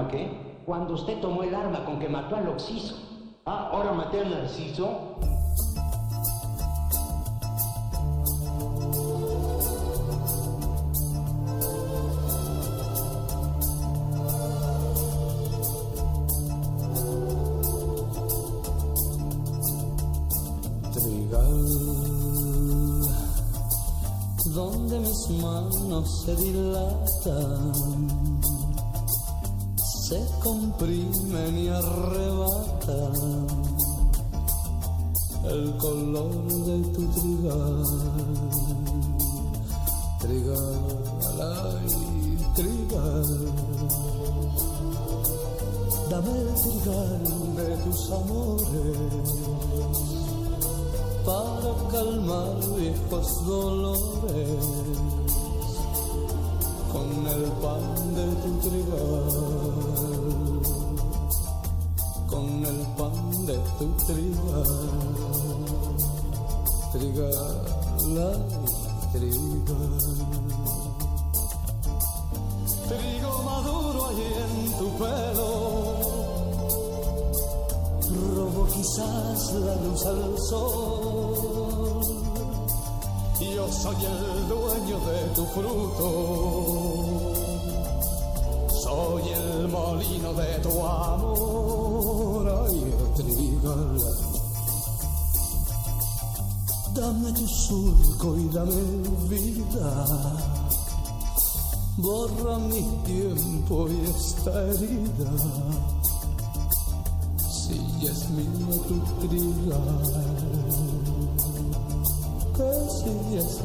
arma? Cuando usted tomó el arma con que mató al Oxiso. Ah, ahora maté al Narciso. donde mis manos se dilatan se comprimen y arrebatan el color de tu trigal, trigal, ay, trigal. Dame el trigal de tus amores para calmar viejos dolores con el pan de tu trigal, con el pan de tu trigal, trigal, trigal. Trigo maduro allí en tu pelo robo quizás la luz al sol. Yo soy el dueño de tu fruto, soy el molino de tu amor. Ay, trigal, dame tu surco y dame vida. Borra mi tiempo y esta herida si es mío tu trigal, que si es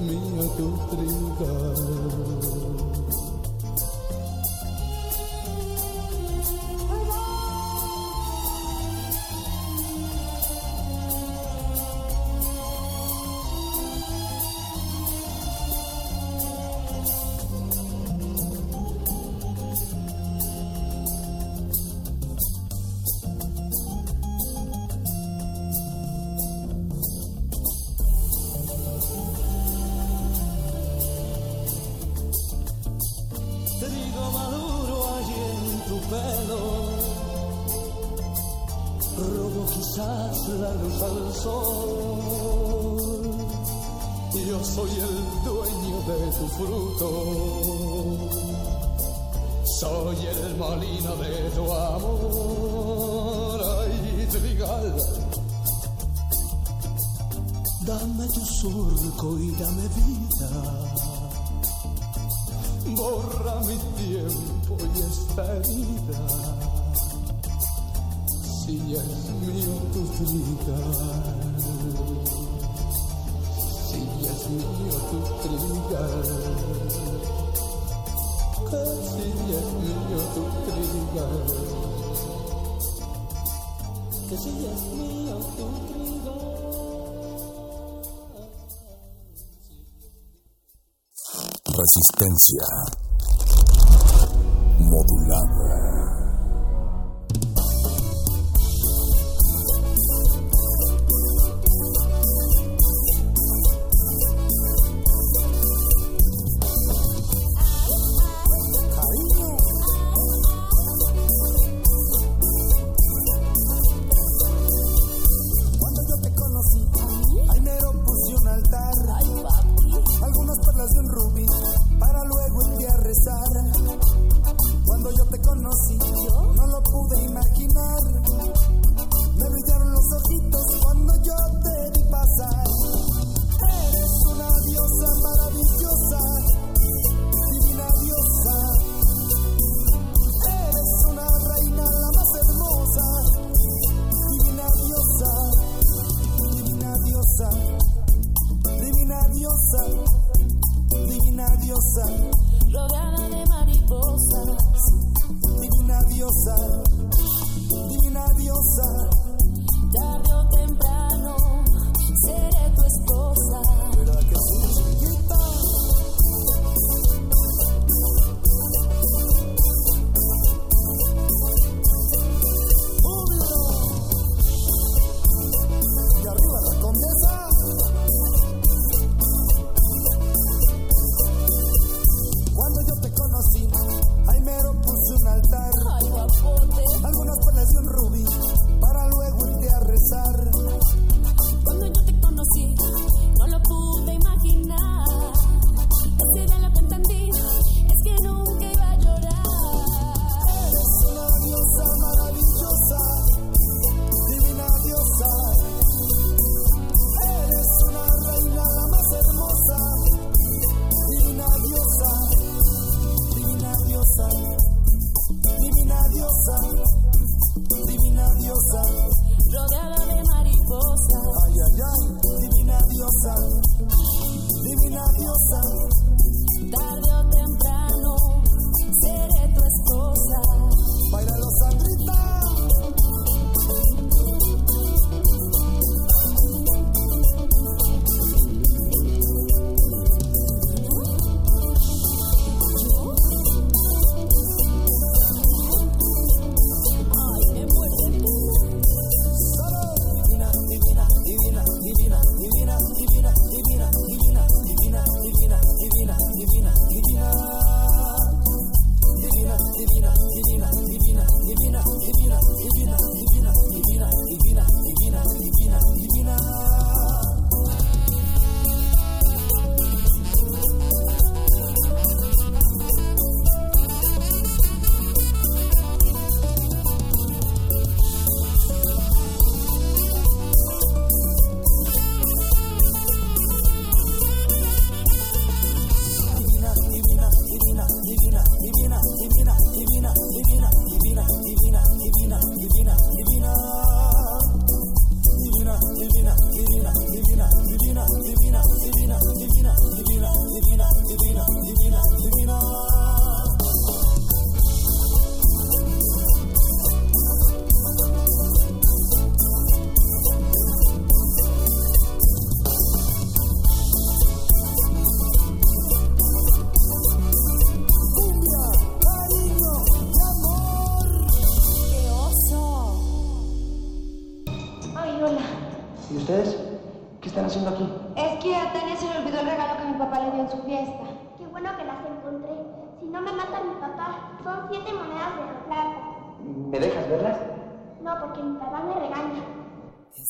Resistencia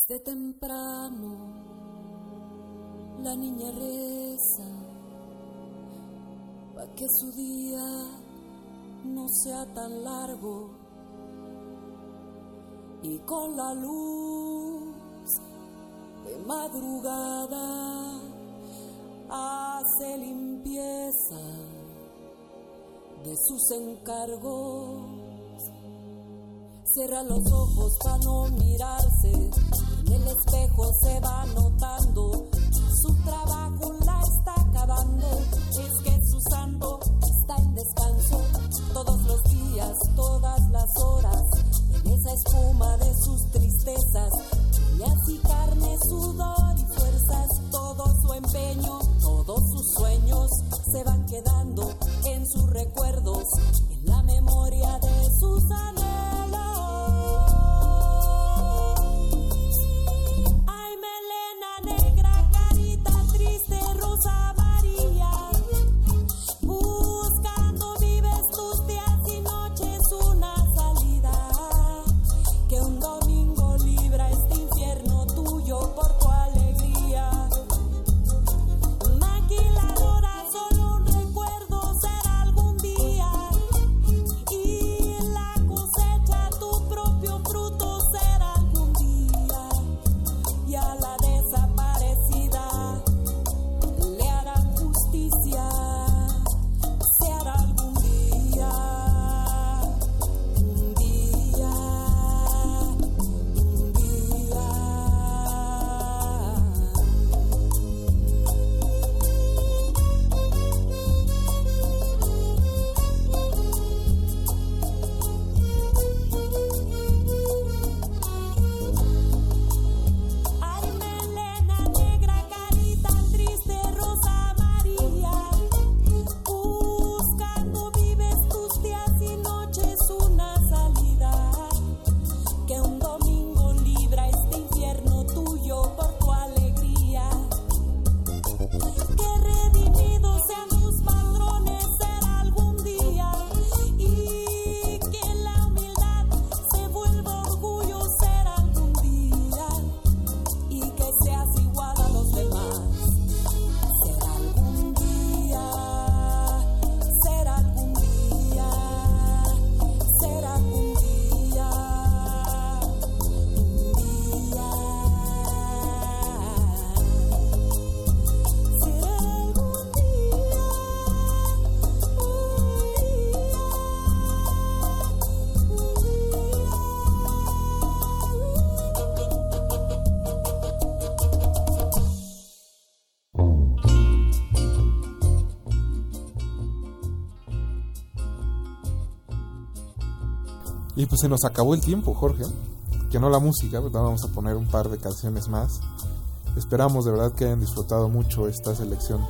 Desde temprano la niña reza para que su día no sea tan largo y con la luz de madrugada hace limpieza de sus encargos. Cierra los ojos para no mirarse. En el espejo se va notando. Su trabajo la está acabando. Es que su santo está en descanso. Todos los días, todas las horas. En esa espuma de sus tristezas. Uñas y carne, sudor y fuerzas. Todo su empeño, todos sus sueños se van quedando en sus recuerdos. En la memoria de sus anhelos. Pues se nos acabó el tiempo, Jorge. Que no la música, ¿verdad? Vamos a poner un par de canciones más. Esperamos de verdad que hayan disfrutado mucho esta selección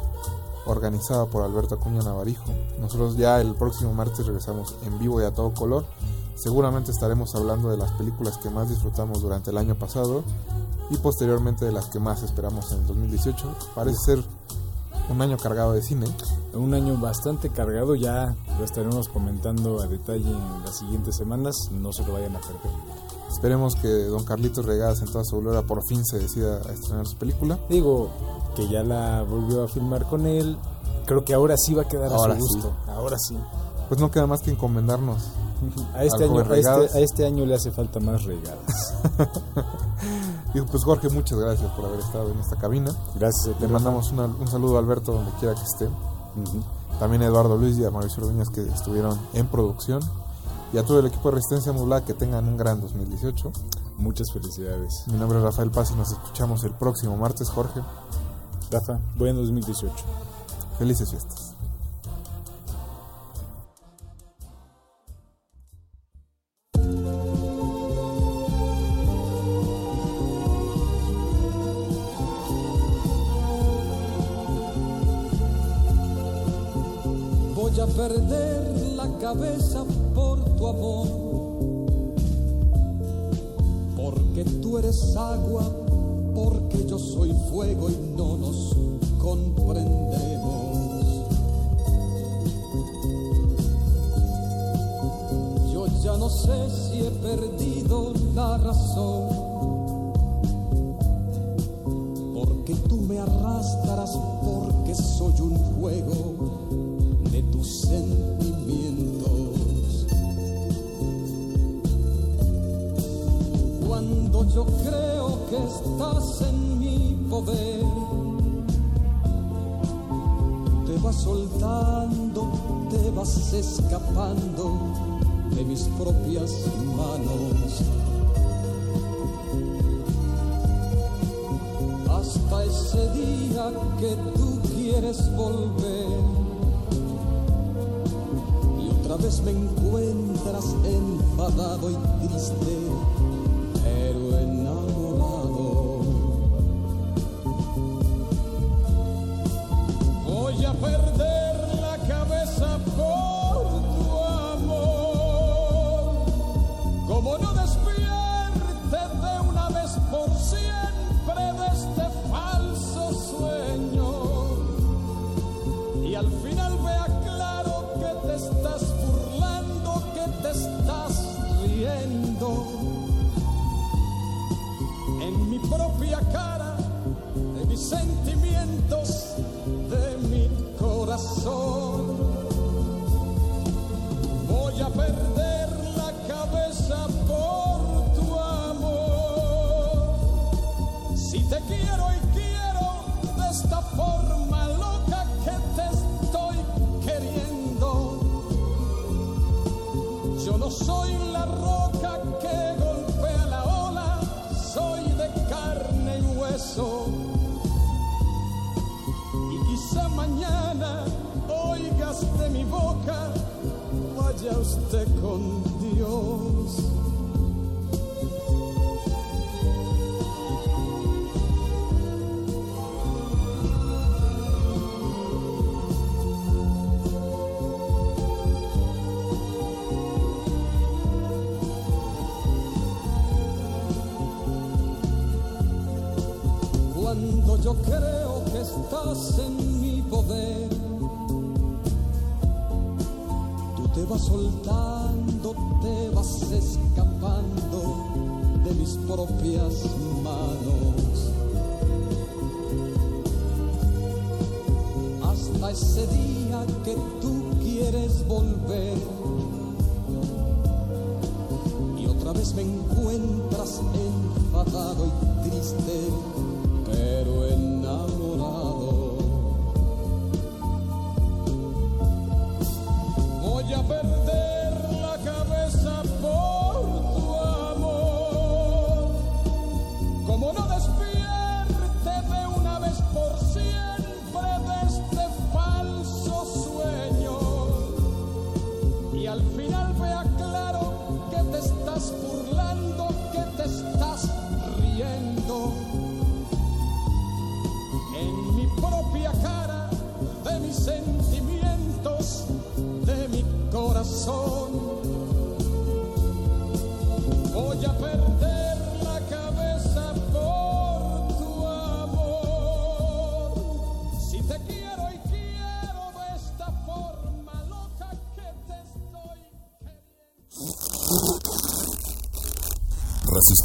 organizada por Alberto Acuña Navarijo. Nosotros ya el próximo martes regresamos en vivo y a todo color. Seguramente estaremos hablando de las películas que más disfrutamos durante el año pasado y posteriormente de las que más esperamos en el 2018. Parece ser un año cargado de cine. Un año bastante cargado, ya lo estaremos comentando a detalle en las siguientes semanas, no se lo vayan a perder. Esperemos que don Carlitos Regadas en toda su gloria por fin se decida a estrenar su película. Digo que ya la volvió a filmar con él, creo que ahora sí va a quedar Ahora a su gusto, sí. ahora sí. Pues no queda más que encomendarnos. A este, año, a, este, a este año le hace falta más regadas. Y pues Jorge, muchas gracias por haber estado en esta cabina. Gracias. a ti, Le Rafa. mandamos una- un saludo a Alberto donde quiera que esté. También a Eduardo Luis y a Mauricio Rubiñas que estuvieron en producción. Y a todo el equipo de Resistencia Modulada que tengan un gran 2018. Muchas felicidades. Mi nombre es Rafael Paz y nos escuchamos el próximo martes, Jorge. Rafa, buen 2018. Felices fiestas.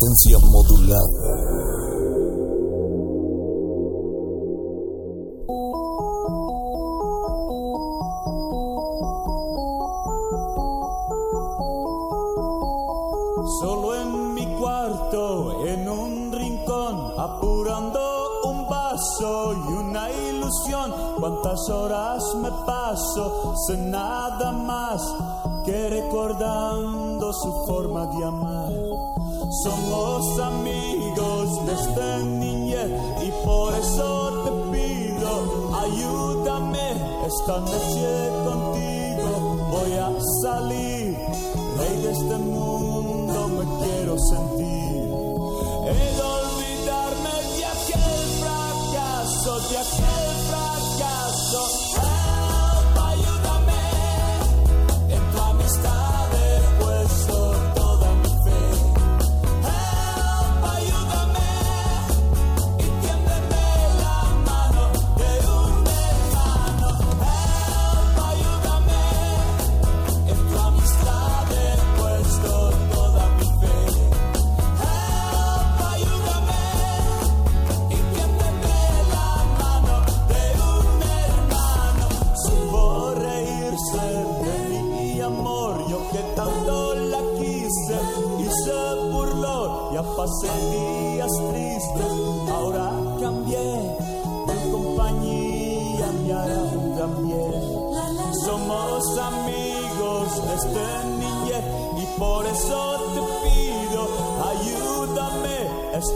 resistencia modulada. Solo en mi cuarto, en un rincón, apurando un vaso y una ilusión. Cuántas horas me paso sin nada más que recordando su forma de amar. Somos amigos desde niñez y por eso te pido, ayúdame. Esta noche contigo voy a salir. Rey de este mundo me quiero sentir. He de olvidarme de aquel fracaso, de aquel fracaso.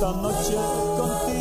esta noche contigo.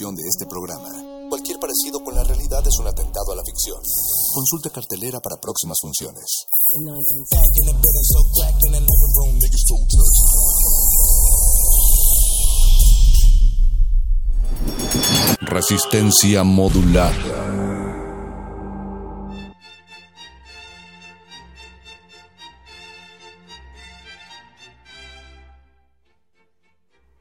De este programa. Cualquier parecido con la realidad es un atentado a la ficción. Consulta cartelera para próximas funciones. Resistencia modular.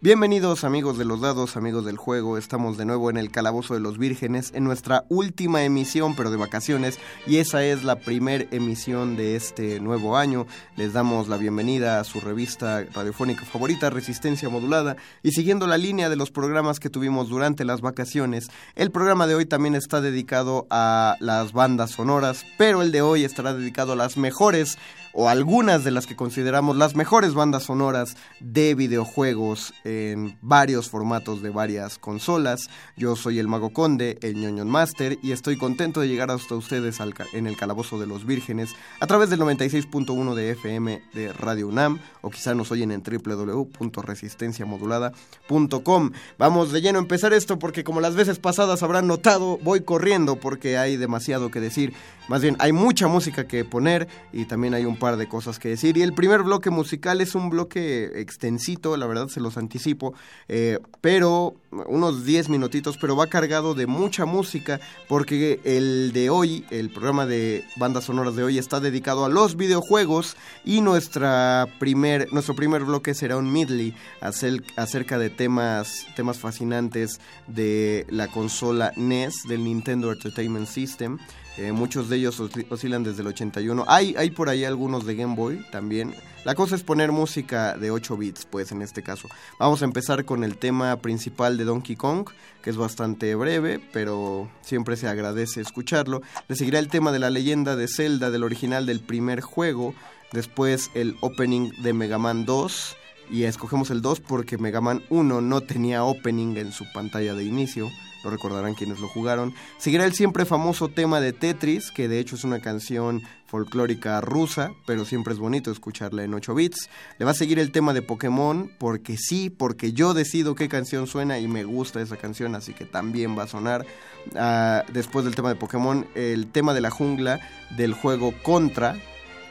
Bienvenidos amigos de los dados, amigos del juego, estamos de nuevo en el Calabozo de los Vírgenes, en nuestra última emisión, pero de vacaciones, y esa es la primer emisión de este nuevo año. Les damos la bienvenida a su revista radiofónica favorita, Resistencia Modulada, y siguiendo la línea de los programas que tuvimos durante las vacaciones, el programa de hoy también está dedicado a las bandas sonoras, pero el de hoy estará dedicado a las mejores o algunas de las que consideramos las mejores bandas sonoras de videojuegos en varios formatos de varias consolas. Yo soy el Mago Conde, el ñoñon Master, y estoy contento de llegar hasta ustedes al en el Calabozo de los Vírgenes a través del 96.1 de FM de Radio UNAM, o quizá nos oyen en www.resistenciamodulada.com. Vamos de lleno a empezar esto porque como las veces pasadas habrán notado, voy corriendo porque hay demasiado que decir. Más bien, hay mucha música que poner y también hay un par de cosas que decir. Y el primer bloque musical es un bloque extensito, la verdad se los anticipo, eh, pero unos 10 minutitos, pero va cargado de mucha música porque el de hoy, el programa de bandas sonoras de hoy está dedicado a los videojuegos y nuestra primer, nuestro primer bloque será un medley acerca de temas, temas fascinantes de la consola NES, del Nintendo Entertainment System. Eh, muchos de ellos oscilan desde el 81. Hay, hay por ahí algunos de Game Boy también. La cosa es poner música de 8 bits, pues en este caso. Vamos a empezar con el tema principal de Donkey Kong, que es bastante breve, pero siempre se agradece escucharlo. Le seguirá el tema de la leyenda de Zelda, del original del primer juego. Después el opening de Mega Man 2. Y escogemos el 2 porque Mega Man 1 no tenía opening en su pantalla de inicio lo recordarán quienes lo jugaron. Seguirá el siempre famoso tema de Tetris, que de hecho es una canción folclórica rusa, pero siempre es bonito escucharla en 8 bits. Le va a seguir el tema de Pokémon, porque sí, porque yo decido qué canción suena y me gusta esa canción, así que también va a sonar. Uh, después del tema de Pokémon, el tema de la jungla del juego Contra.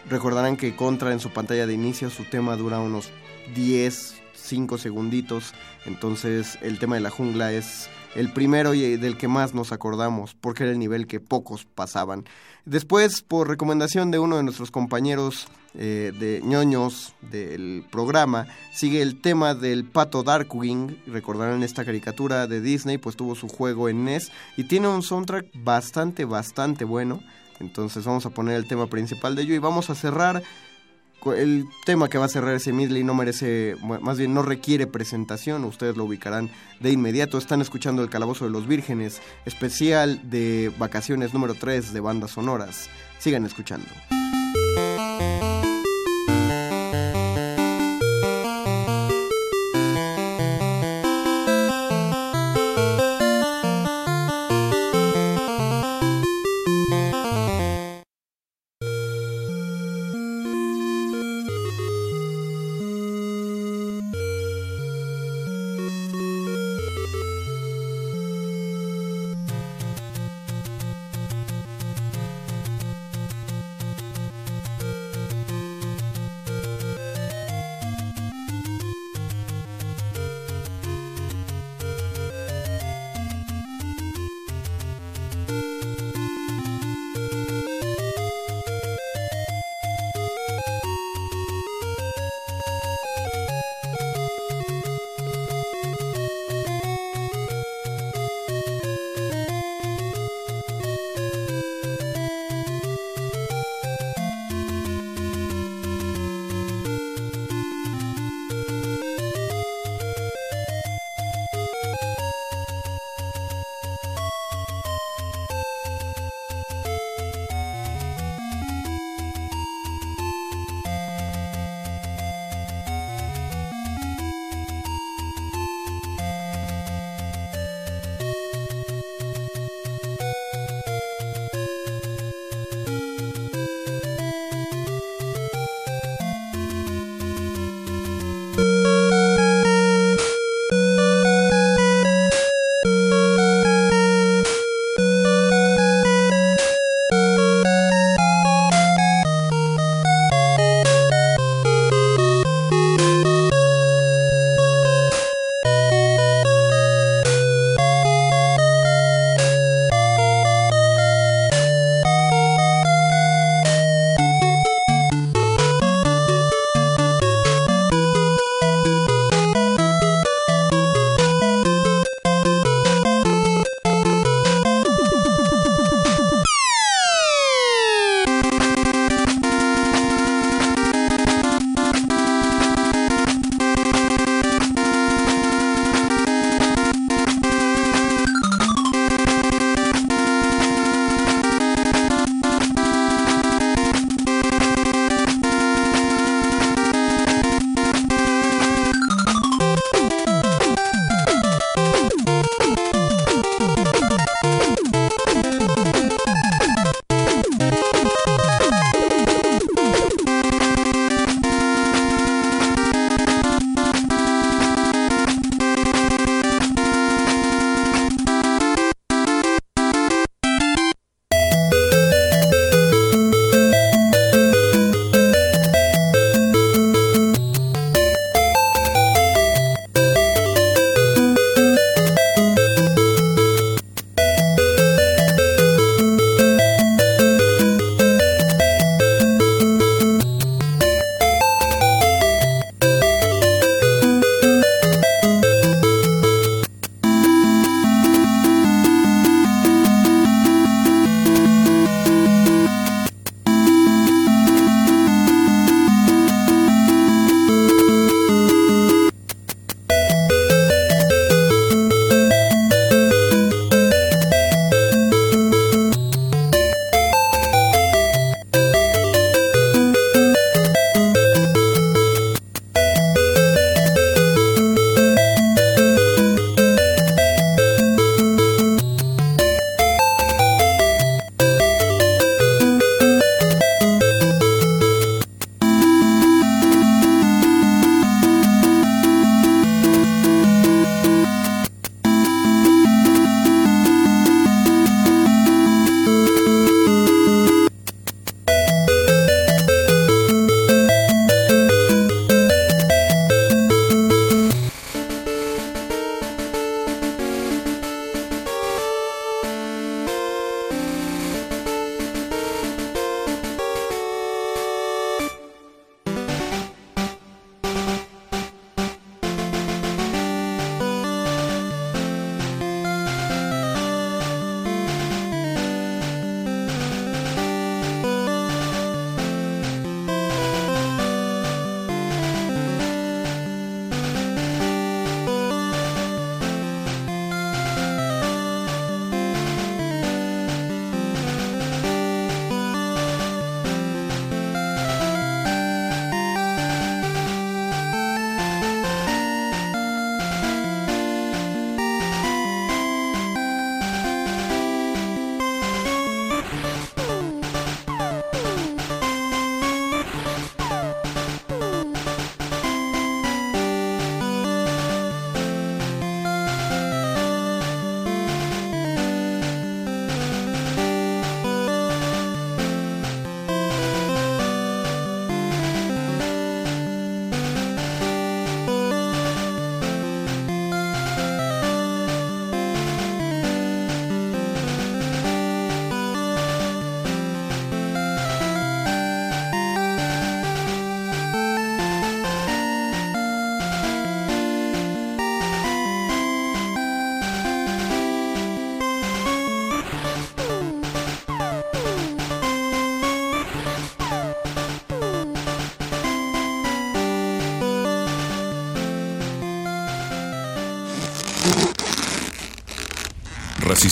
Recordarán que Contra en su pantalla de inicio, su tema dura unos 10, 5 segunditos. Entonces el tema de la jungla es el primero y del que más nos acordamos, porque era el nivel que pocos pasaban. Después, por recomendación de uno de nuestros compañeros eh, de ñoños del programa, sigue el tema del pato Darkwing. Recordarán esta caricatura de Disney, pues tuvo su juego en NES y tiene un soundtrack bastante, bastante bueno. Entonces vamos a poner el tema principal de ello y vamos a cerrar el tema que va a cerrar ese medley no merece, más bien no requiere presentación, ustedes lo ubicarán de inmediato. Están escuchando el Calabozo de los Vírgenes, especial de vacaciones número 3 de bandas sonoras. Sigan escuchando.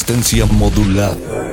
Resistencia modulada.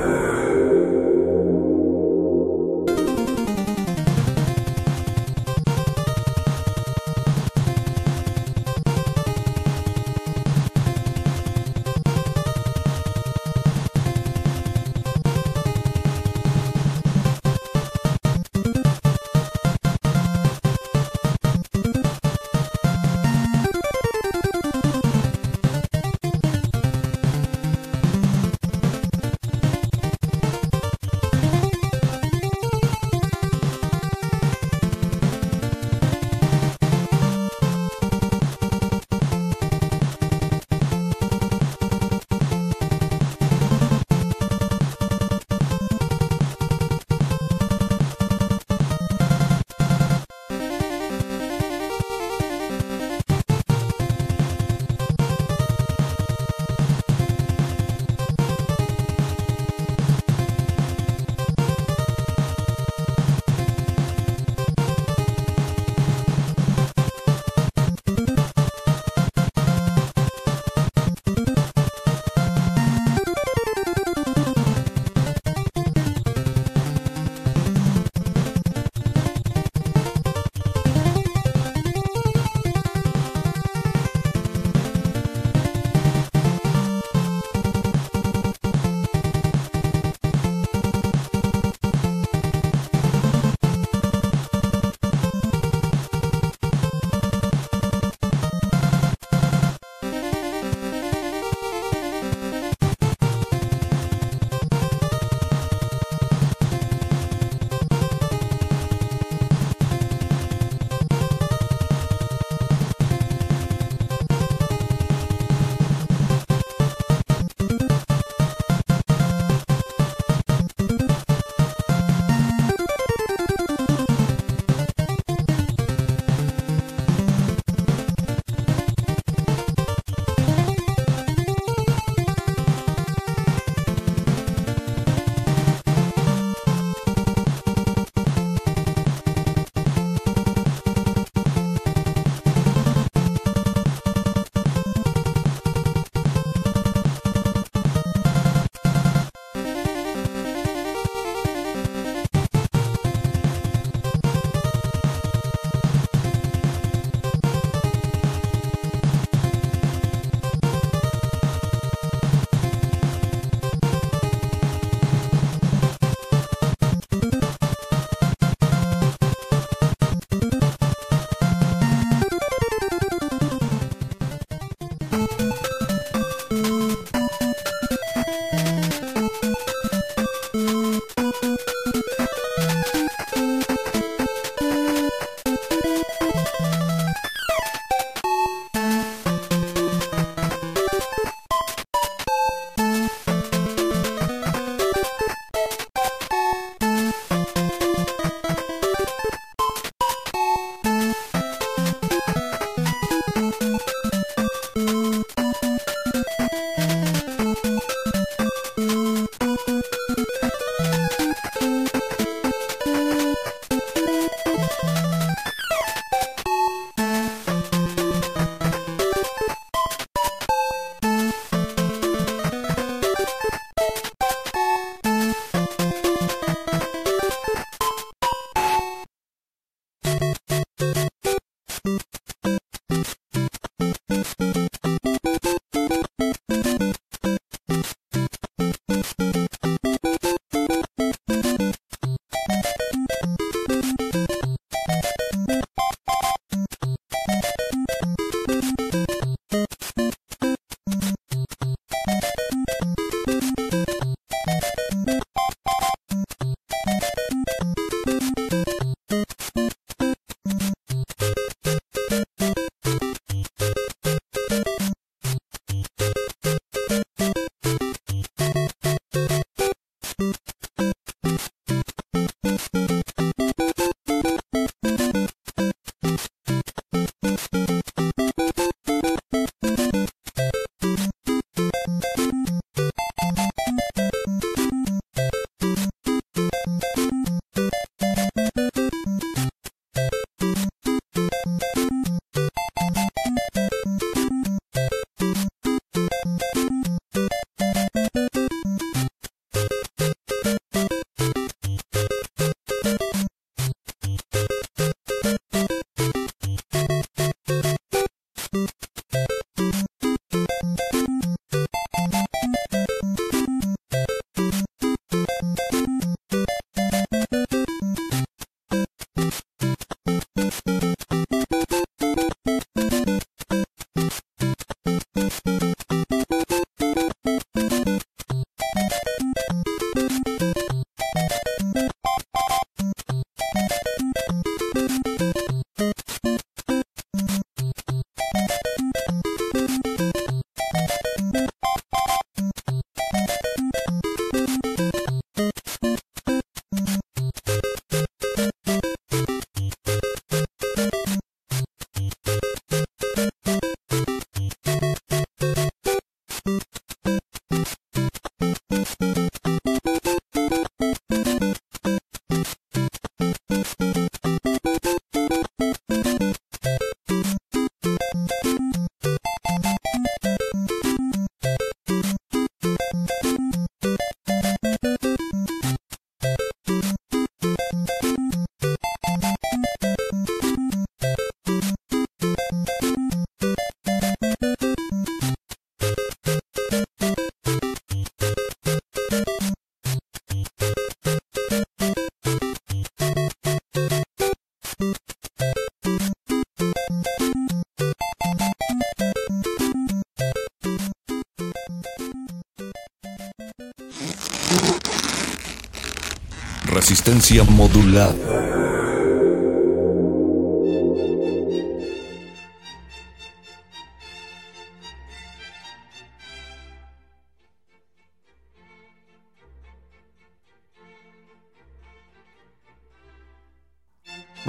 Resistencia modulada.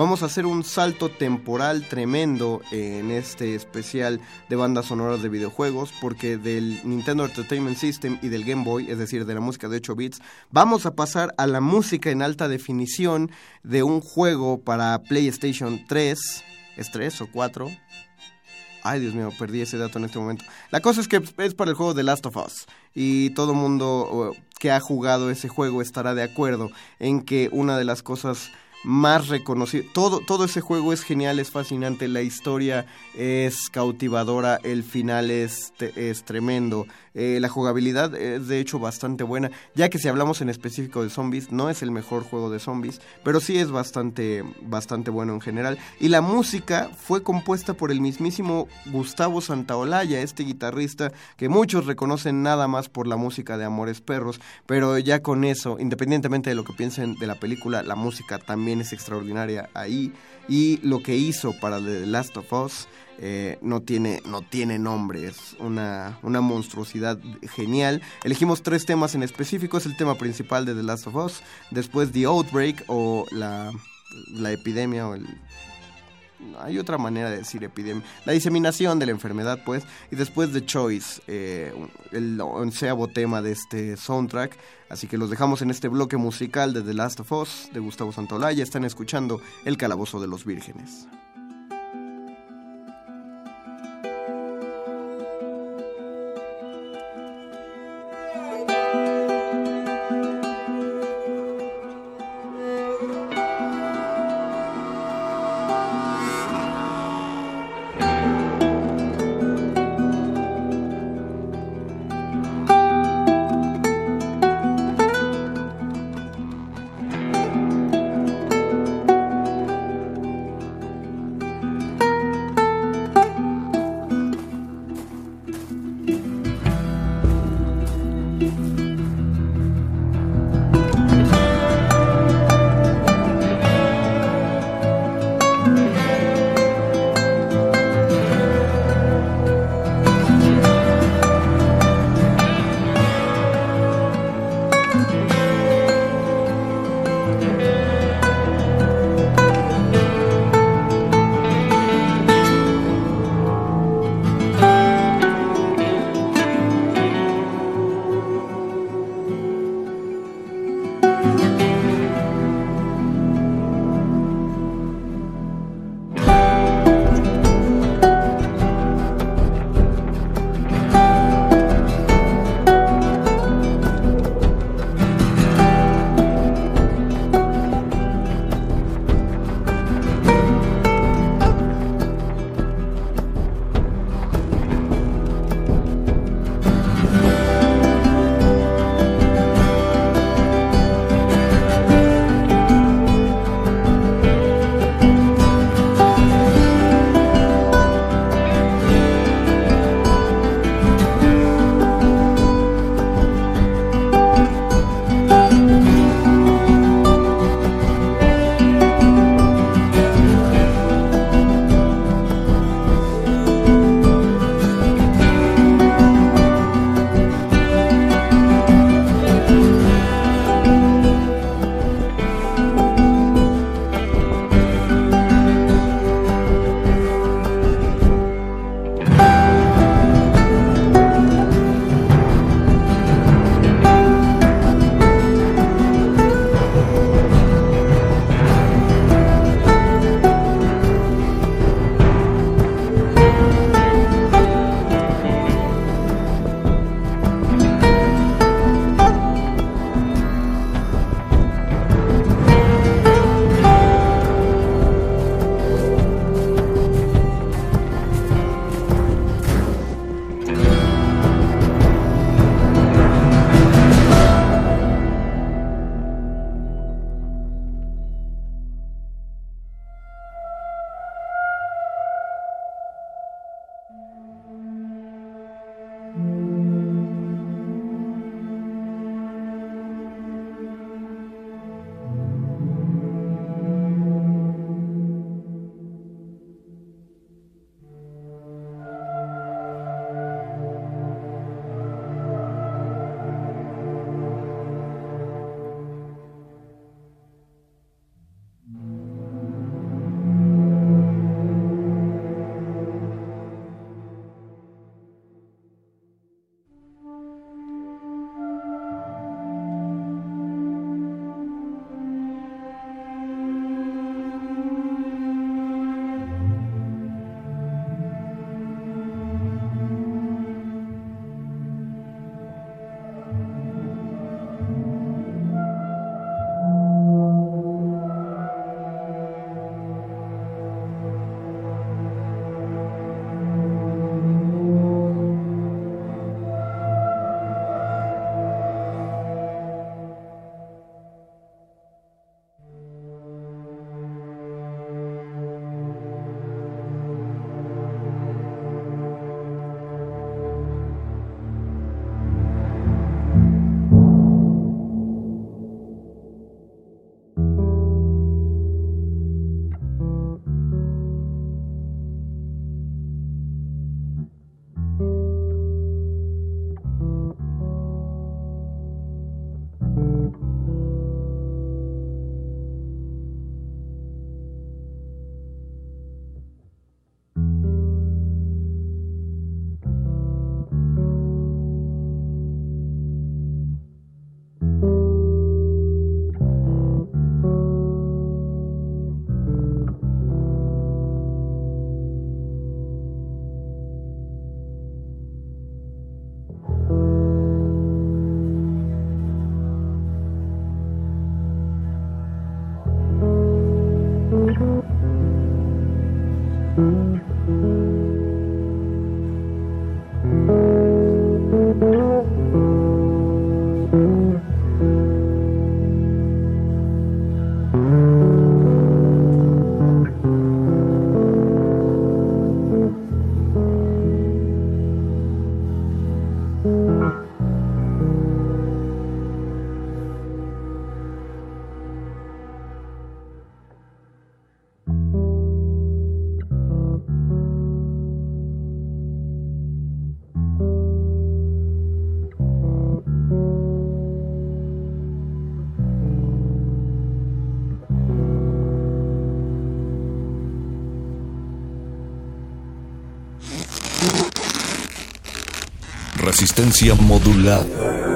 Vamos a hacer un salto temporal tremendo en este especial de bandas sonoras de videojuegos, porque del Nintendo Entertainment System y del Game Boy, es decir, de la música de 8 bits, vamos a pasar a la música en alta definición de un juego para PlayStation 3, ¿es 3 o 4? Ay, Dios mío, perdí ese dato en este momento. La cosa es que es para el juego The Last of Us. Y todo mundo que ha jugado ese juego estará de acuerdo en que una de las cosas más reconocidas... Todo, todo ese juego es genial, es fascinante, la historia es cautivadora, el final es, es tremendo. Eh, la jugabilidad es de hecho bastante buena, ya que si hablamos en específico de zombies, no es el mejor juego de zombies, pero sí es bastante, bastante bueno en general. Y la música fue compuesta por el mismísimo Gustavo Santaolalla, este guitarrista que muchos reconocen nada más por la música de Amores Perros, pero ya con eso, independientemente de lo que piensen de la película, la música también es extraordinaria ahí. Y lo que hizo para The Last of Us eh, no, tiene, no tiene nombre, es una, una monstruosidad genial. Elegimos tres temas en específico, es el tema principal de The Last of Us, después The Outbreak o la, la epidemia o. Hay otra manera de decir epidemia. La diseminación de la enfermedad, pues. Y después The Choice, eh, el onceavo tema de este soundtrack. Así que los dejamos en este bloque musical de The Last of Us de Gustavo Santolaya. Están escuchando El Calabozo de los Vírgenes. Resistencia modulada.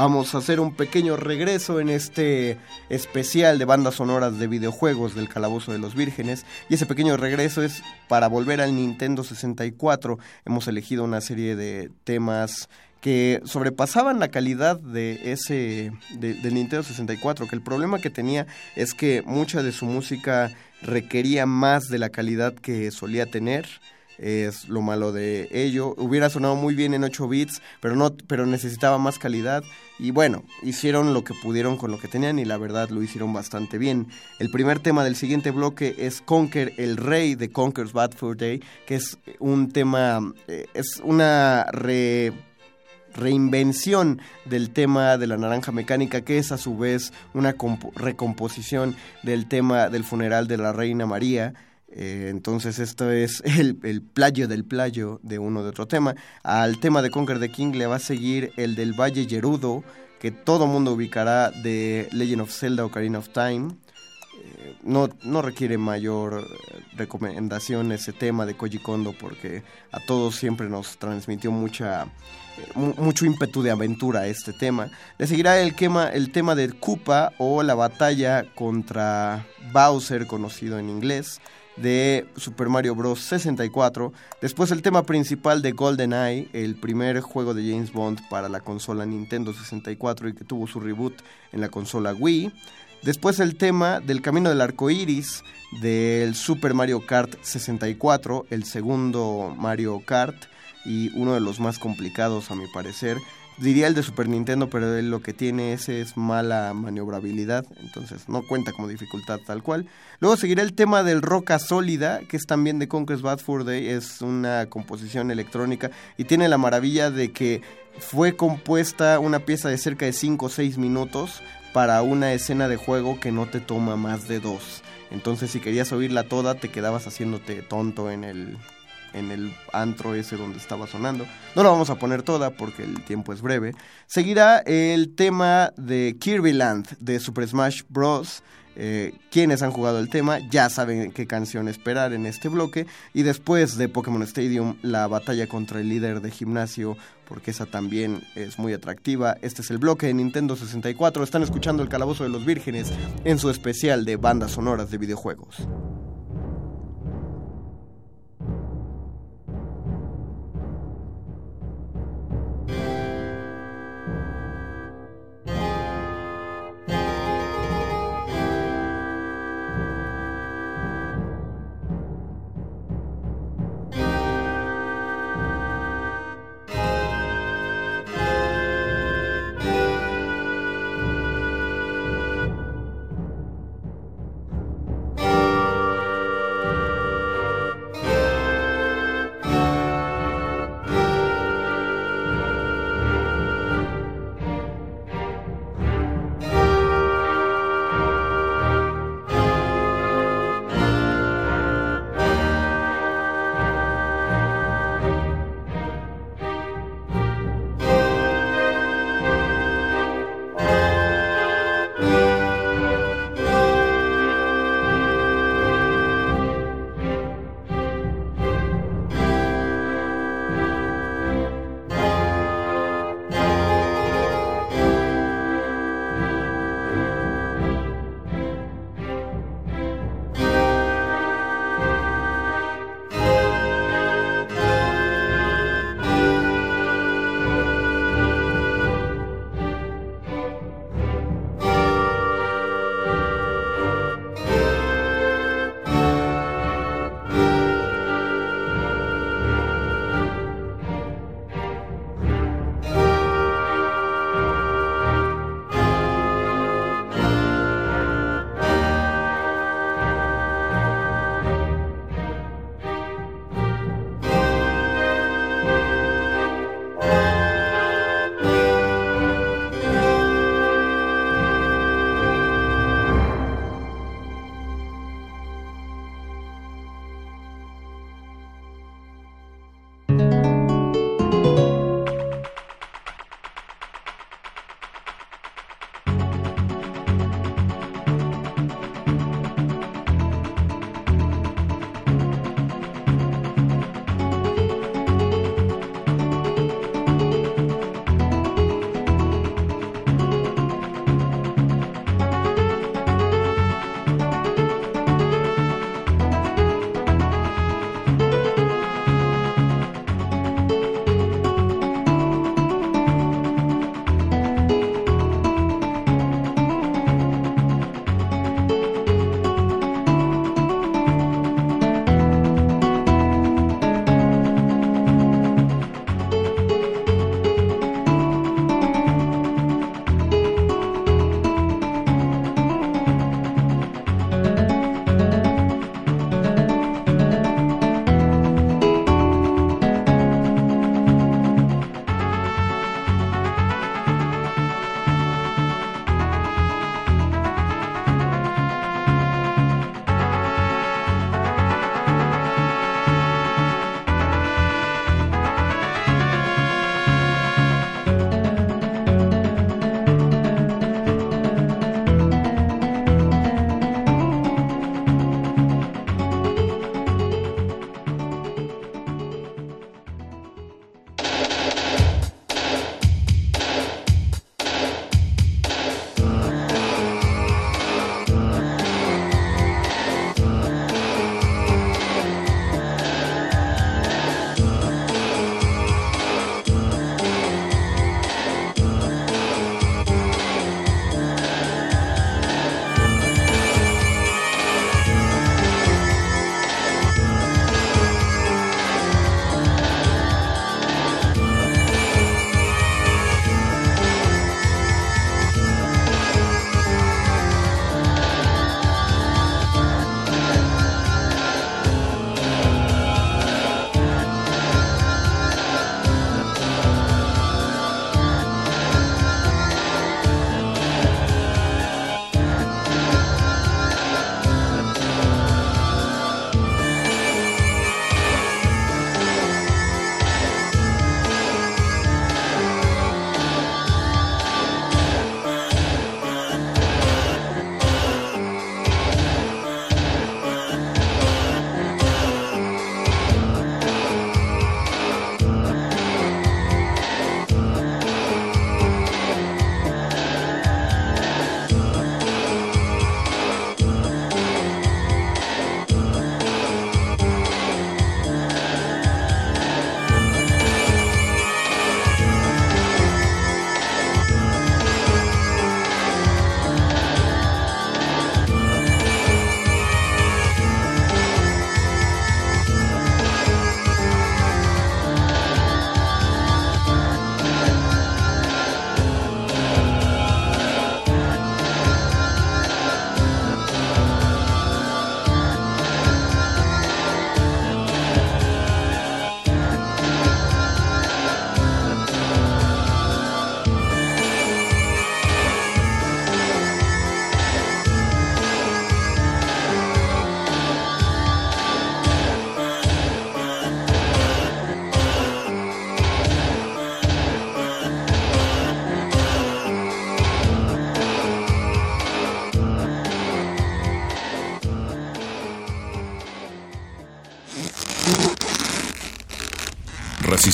Vamos a hacer un pequeño regreso en este especial de bandas sonoras de videojuegos del Calabozo de los Vírgenes. Y ese pequeño regreso es para volver al Nintendo 64. Hemos elegido una serie de temas que sobrepasaban la calidad de ese de, del Nintendo 64, que el problema que tenía es que mucha de su música requería más de la calidad que solía tener es lo malo de ello. Hubiera sonado muy bien en 8 bits, pero no pero necesitaba más calidad y bueno, hicieron lo que pudieron con lo que tenían y la verdad lo hicieron bastante bien. El primer tema del siguiente bloque es Conquer, el rey de Conquer's Bad Fur Day, que es un tema eh, es una re reinvención del tema de la naranja mecánica, que es a su vez una recomposición del tema del funeral de la reina María. Eh, entonces esto es el, playo del playo de uno de otro tema. Al tema de Conquer the King le va a seguir el del Valle Gerudo, que todo mundo ubicará de Legend of Zelda Ocarina of Time. Eh, no, no requiere mayor recomendación ese tema de Koji Kondo porque a todos siempre nos transmitió mucha mucho ímpetu de aventura este tema. Le seguirá el, quema, el tema de Koopa o la batalla contra Bowser, conocido en inglés, de Super Mario Bros. 64. Después el tema principal de GoldenEye, el primer juego de James Bond para la consola Nintendo 64 y que tuvo su reboot en la consola Wii. Después el tema del Camino del Arco Iris del Super Mario Kart 64, el segundo Mario Kart y uno de los más complicados a mi parecer. Diría el de Super Nintendo, pero él lo que tiene ese es mala maniobrabilidad, entonces no cuenta como dificultad tal cual. Luego seguirá el tema del Roca Sólida, que es también de Conquest Bad Fur Day, es una composición electrónica y tiene la maravilla de que fue compuesta una pieza de cerca de 5 o 6 minutos para una escena de juego que no te toma más de dos. Entonces si querías oírla toda te quedabas haciéndote tonto en el en el antro ese donde estaba sonando. No la vamos a poner toda porque el tiempo es breve. Seguirá el tema de Kirby Land de Super Smash Bros. Eh, quienes han jugado el tema ya saben qué canción esperar en este bloque. Y después de Pokémon Stadium, la batalla contra el líder de gimnasio, porque esa también es muy atractiva. Este es el bloque de Nintendo 64. Están escuchando el Calabozo de los Vírgenes en su especial de bandas sonoras de videojuegos.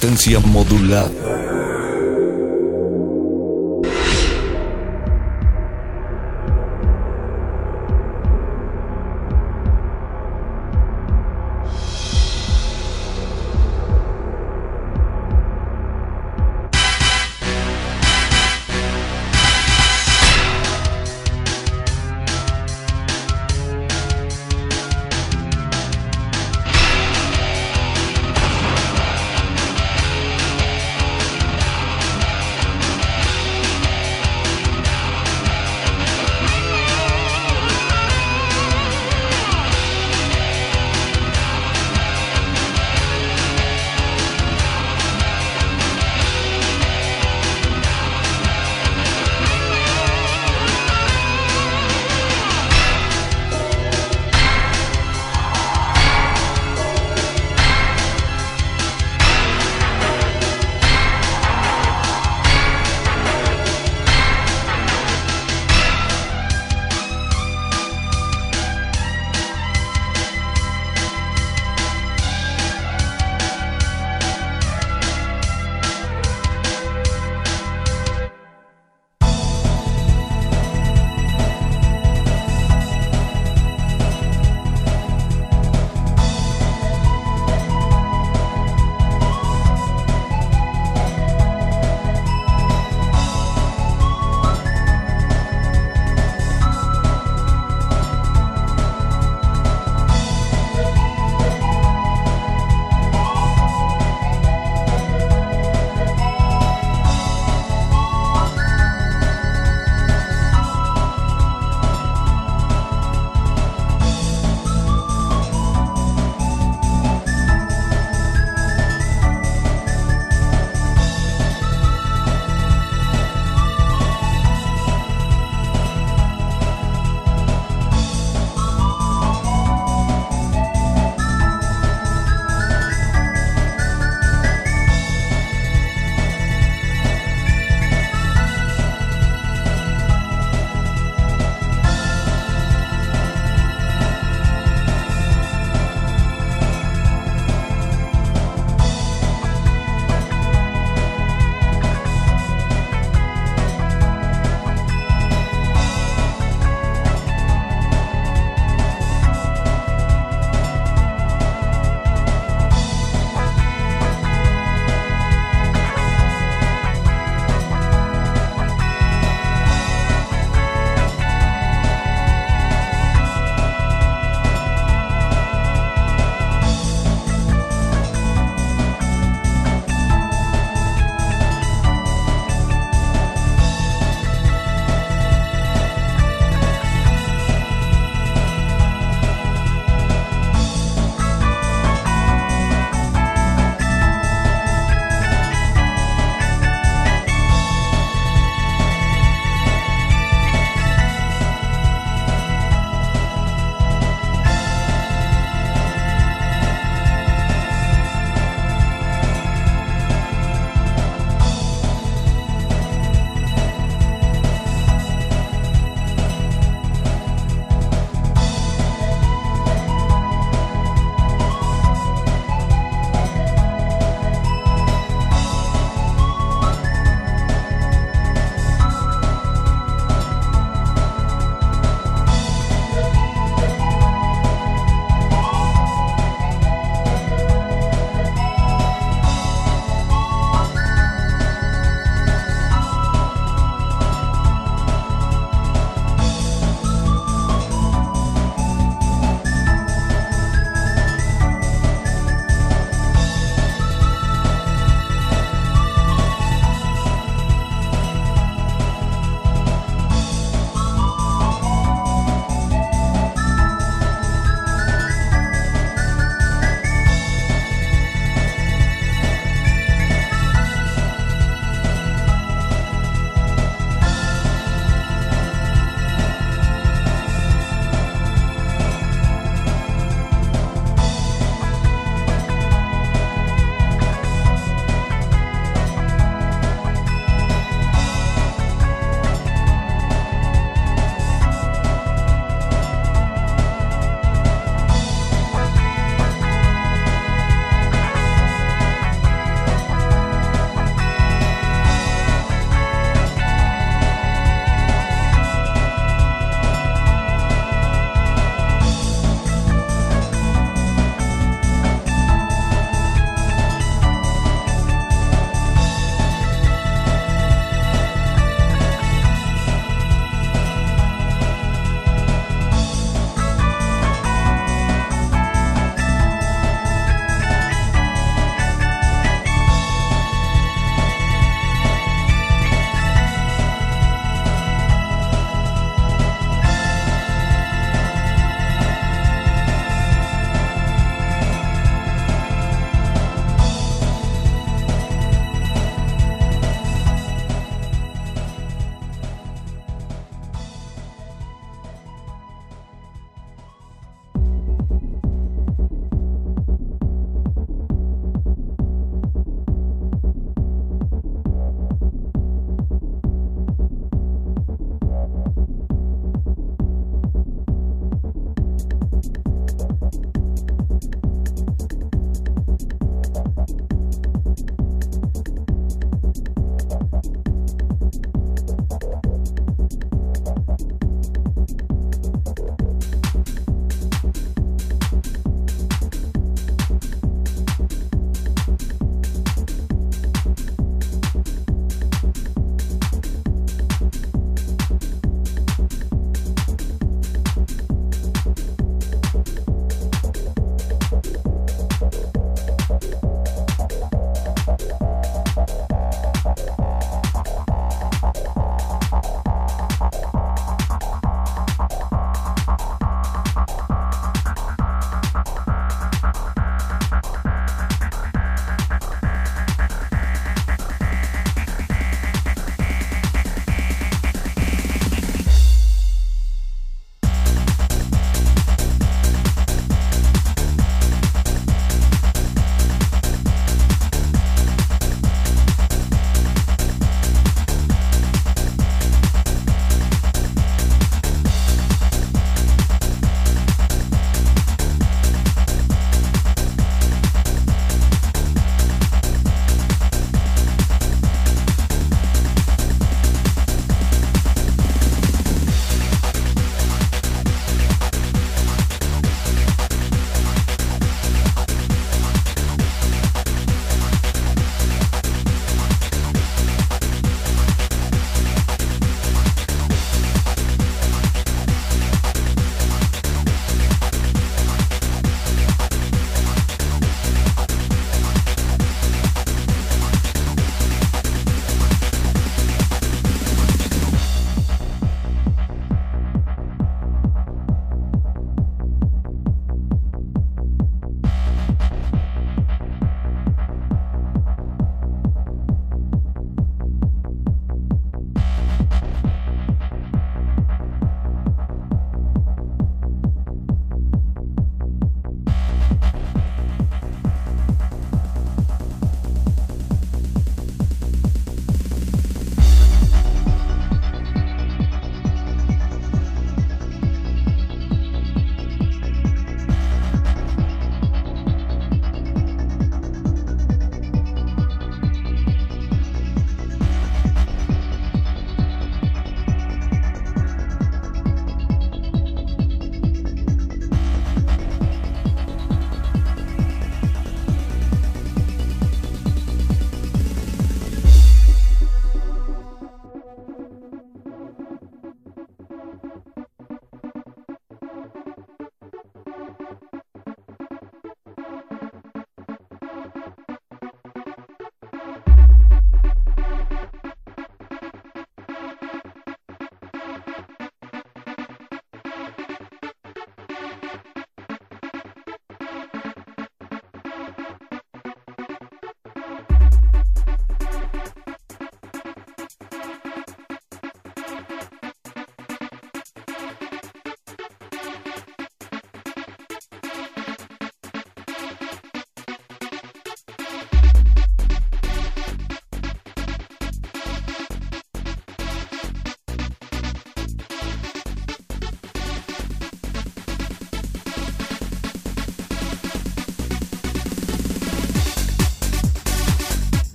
Resistencia modulada.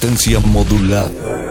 Resistencia modulada.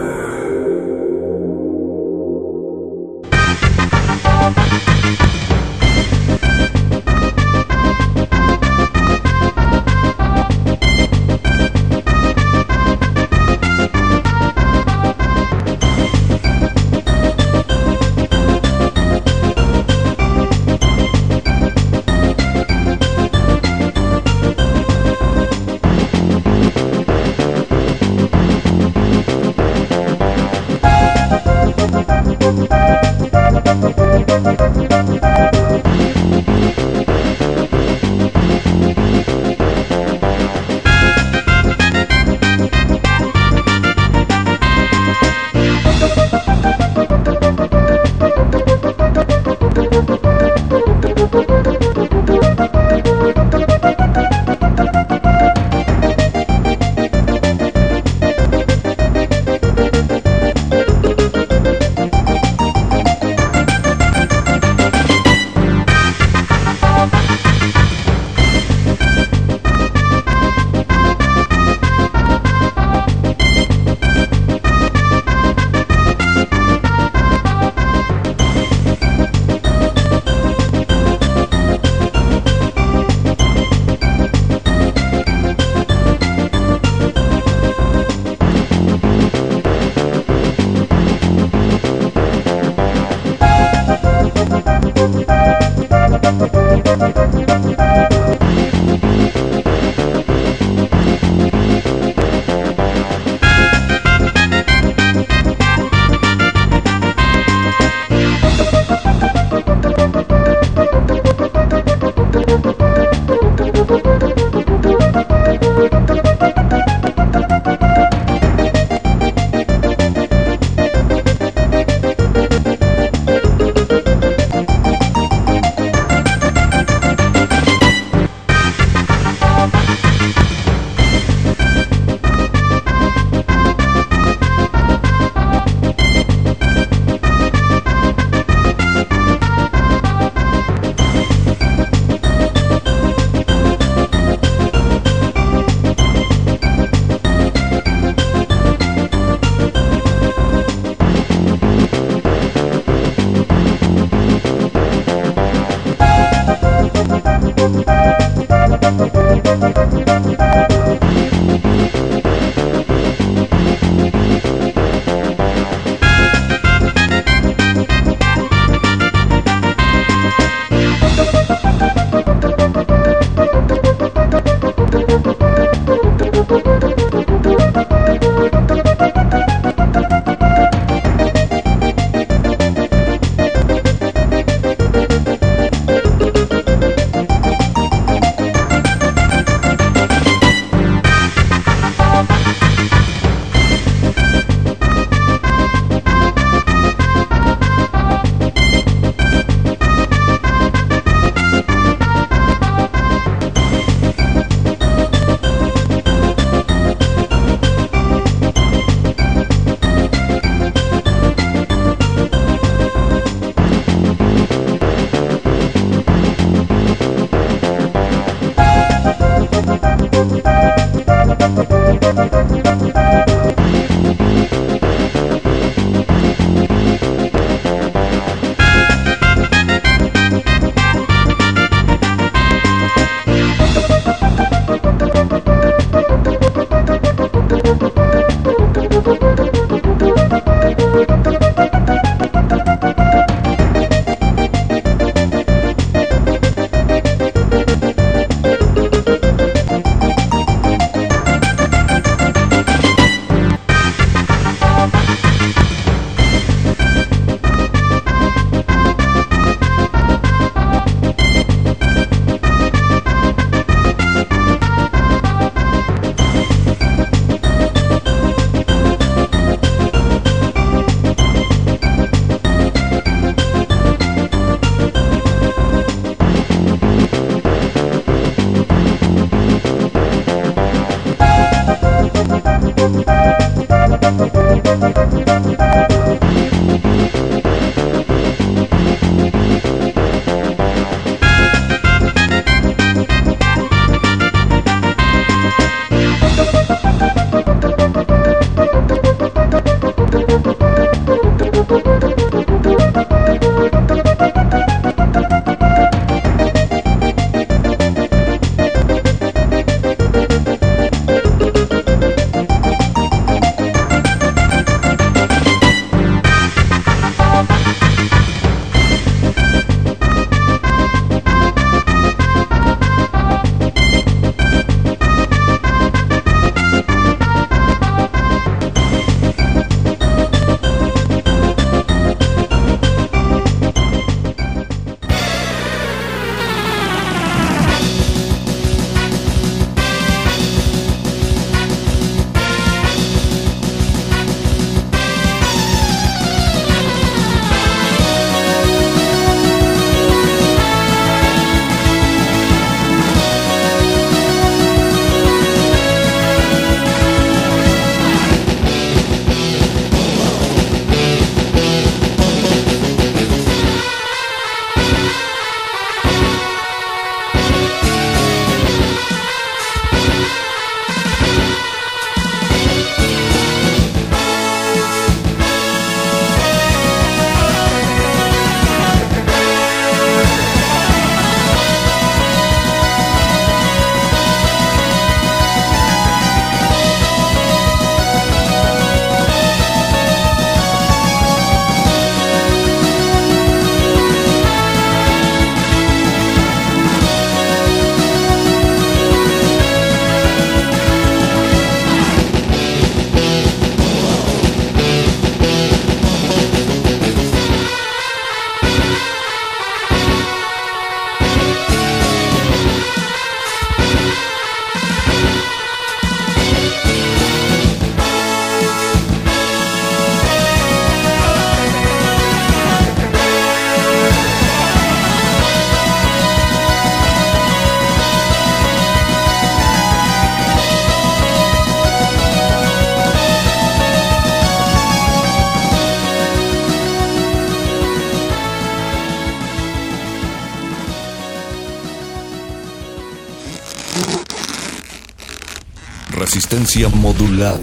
Modulada.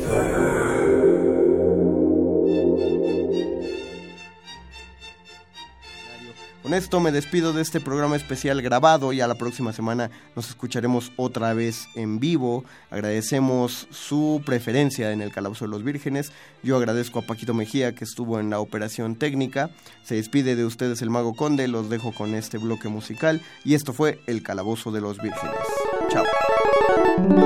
Con esto me despido de este programa especial grabado y a la próxima semana nos escucharemos otra vez en vivo. Agradecemos su preferencia en el Calabozo de los Vírgenes. Yo agradezco a Paquito Mejía que estuvo en la operación técnica. Se despide de ustedes el Mago Conde, los dejo con este bloque musical y esto fue el Calabozo de los Vírgenes. Chao.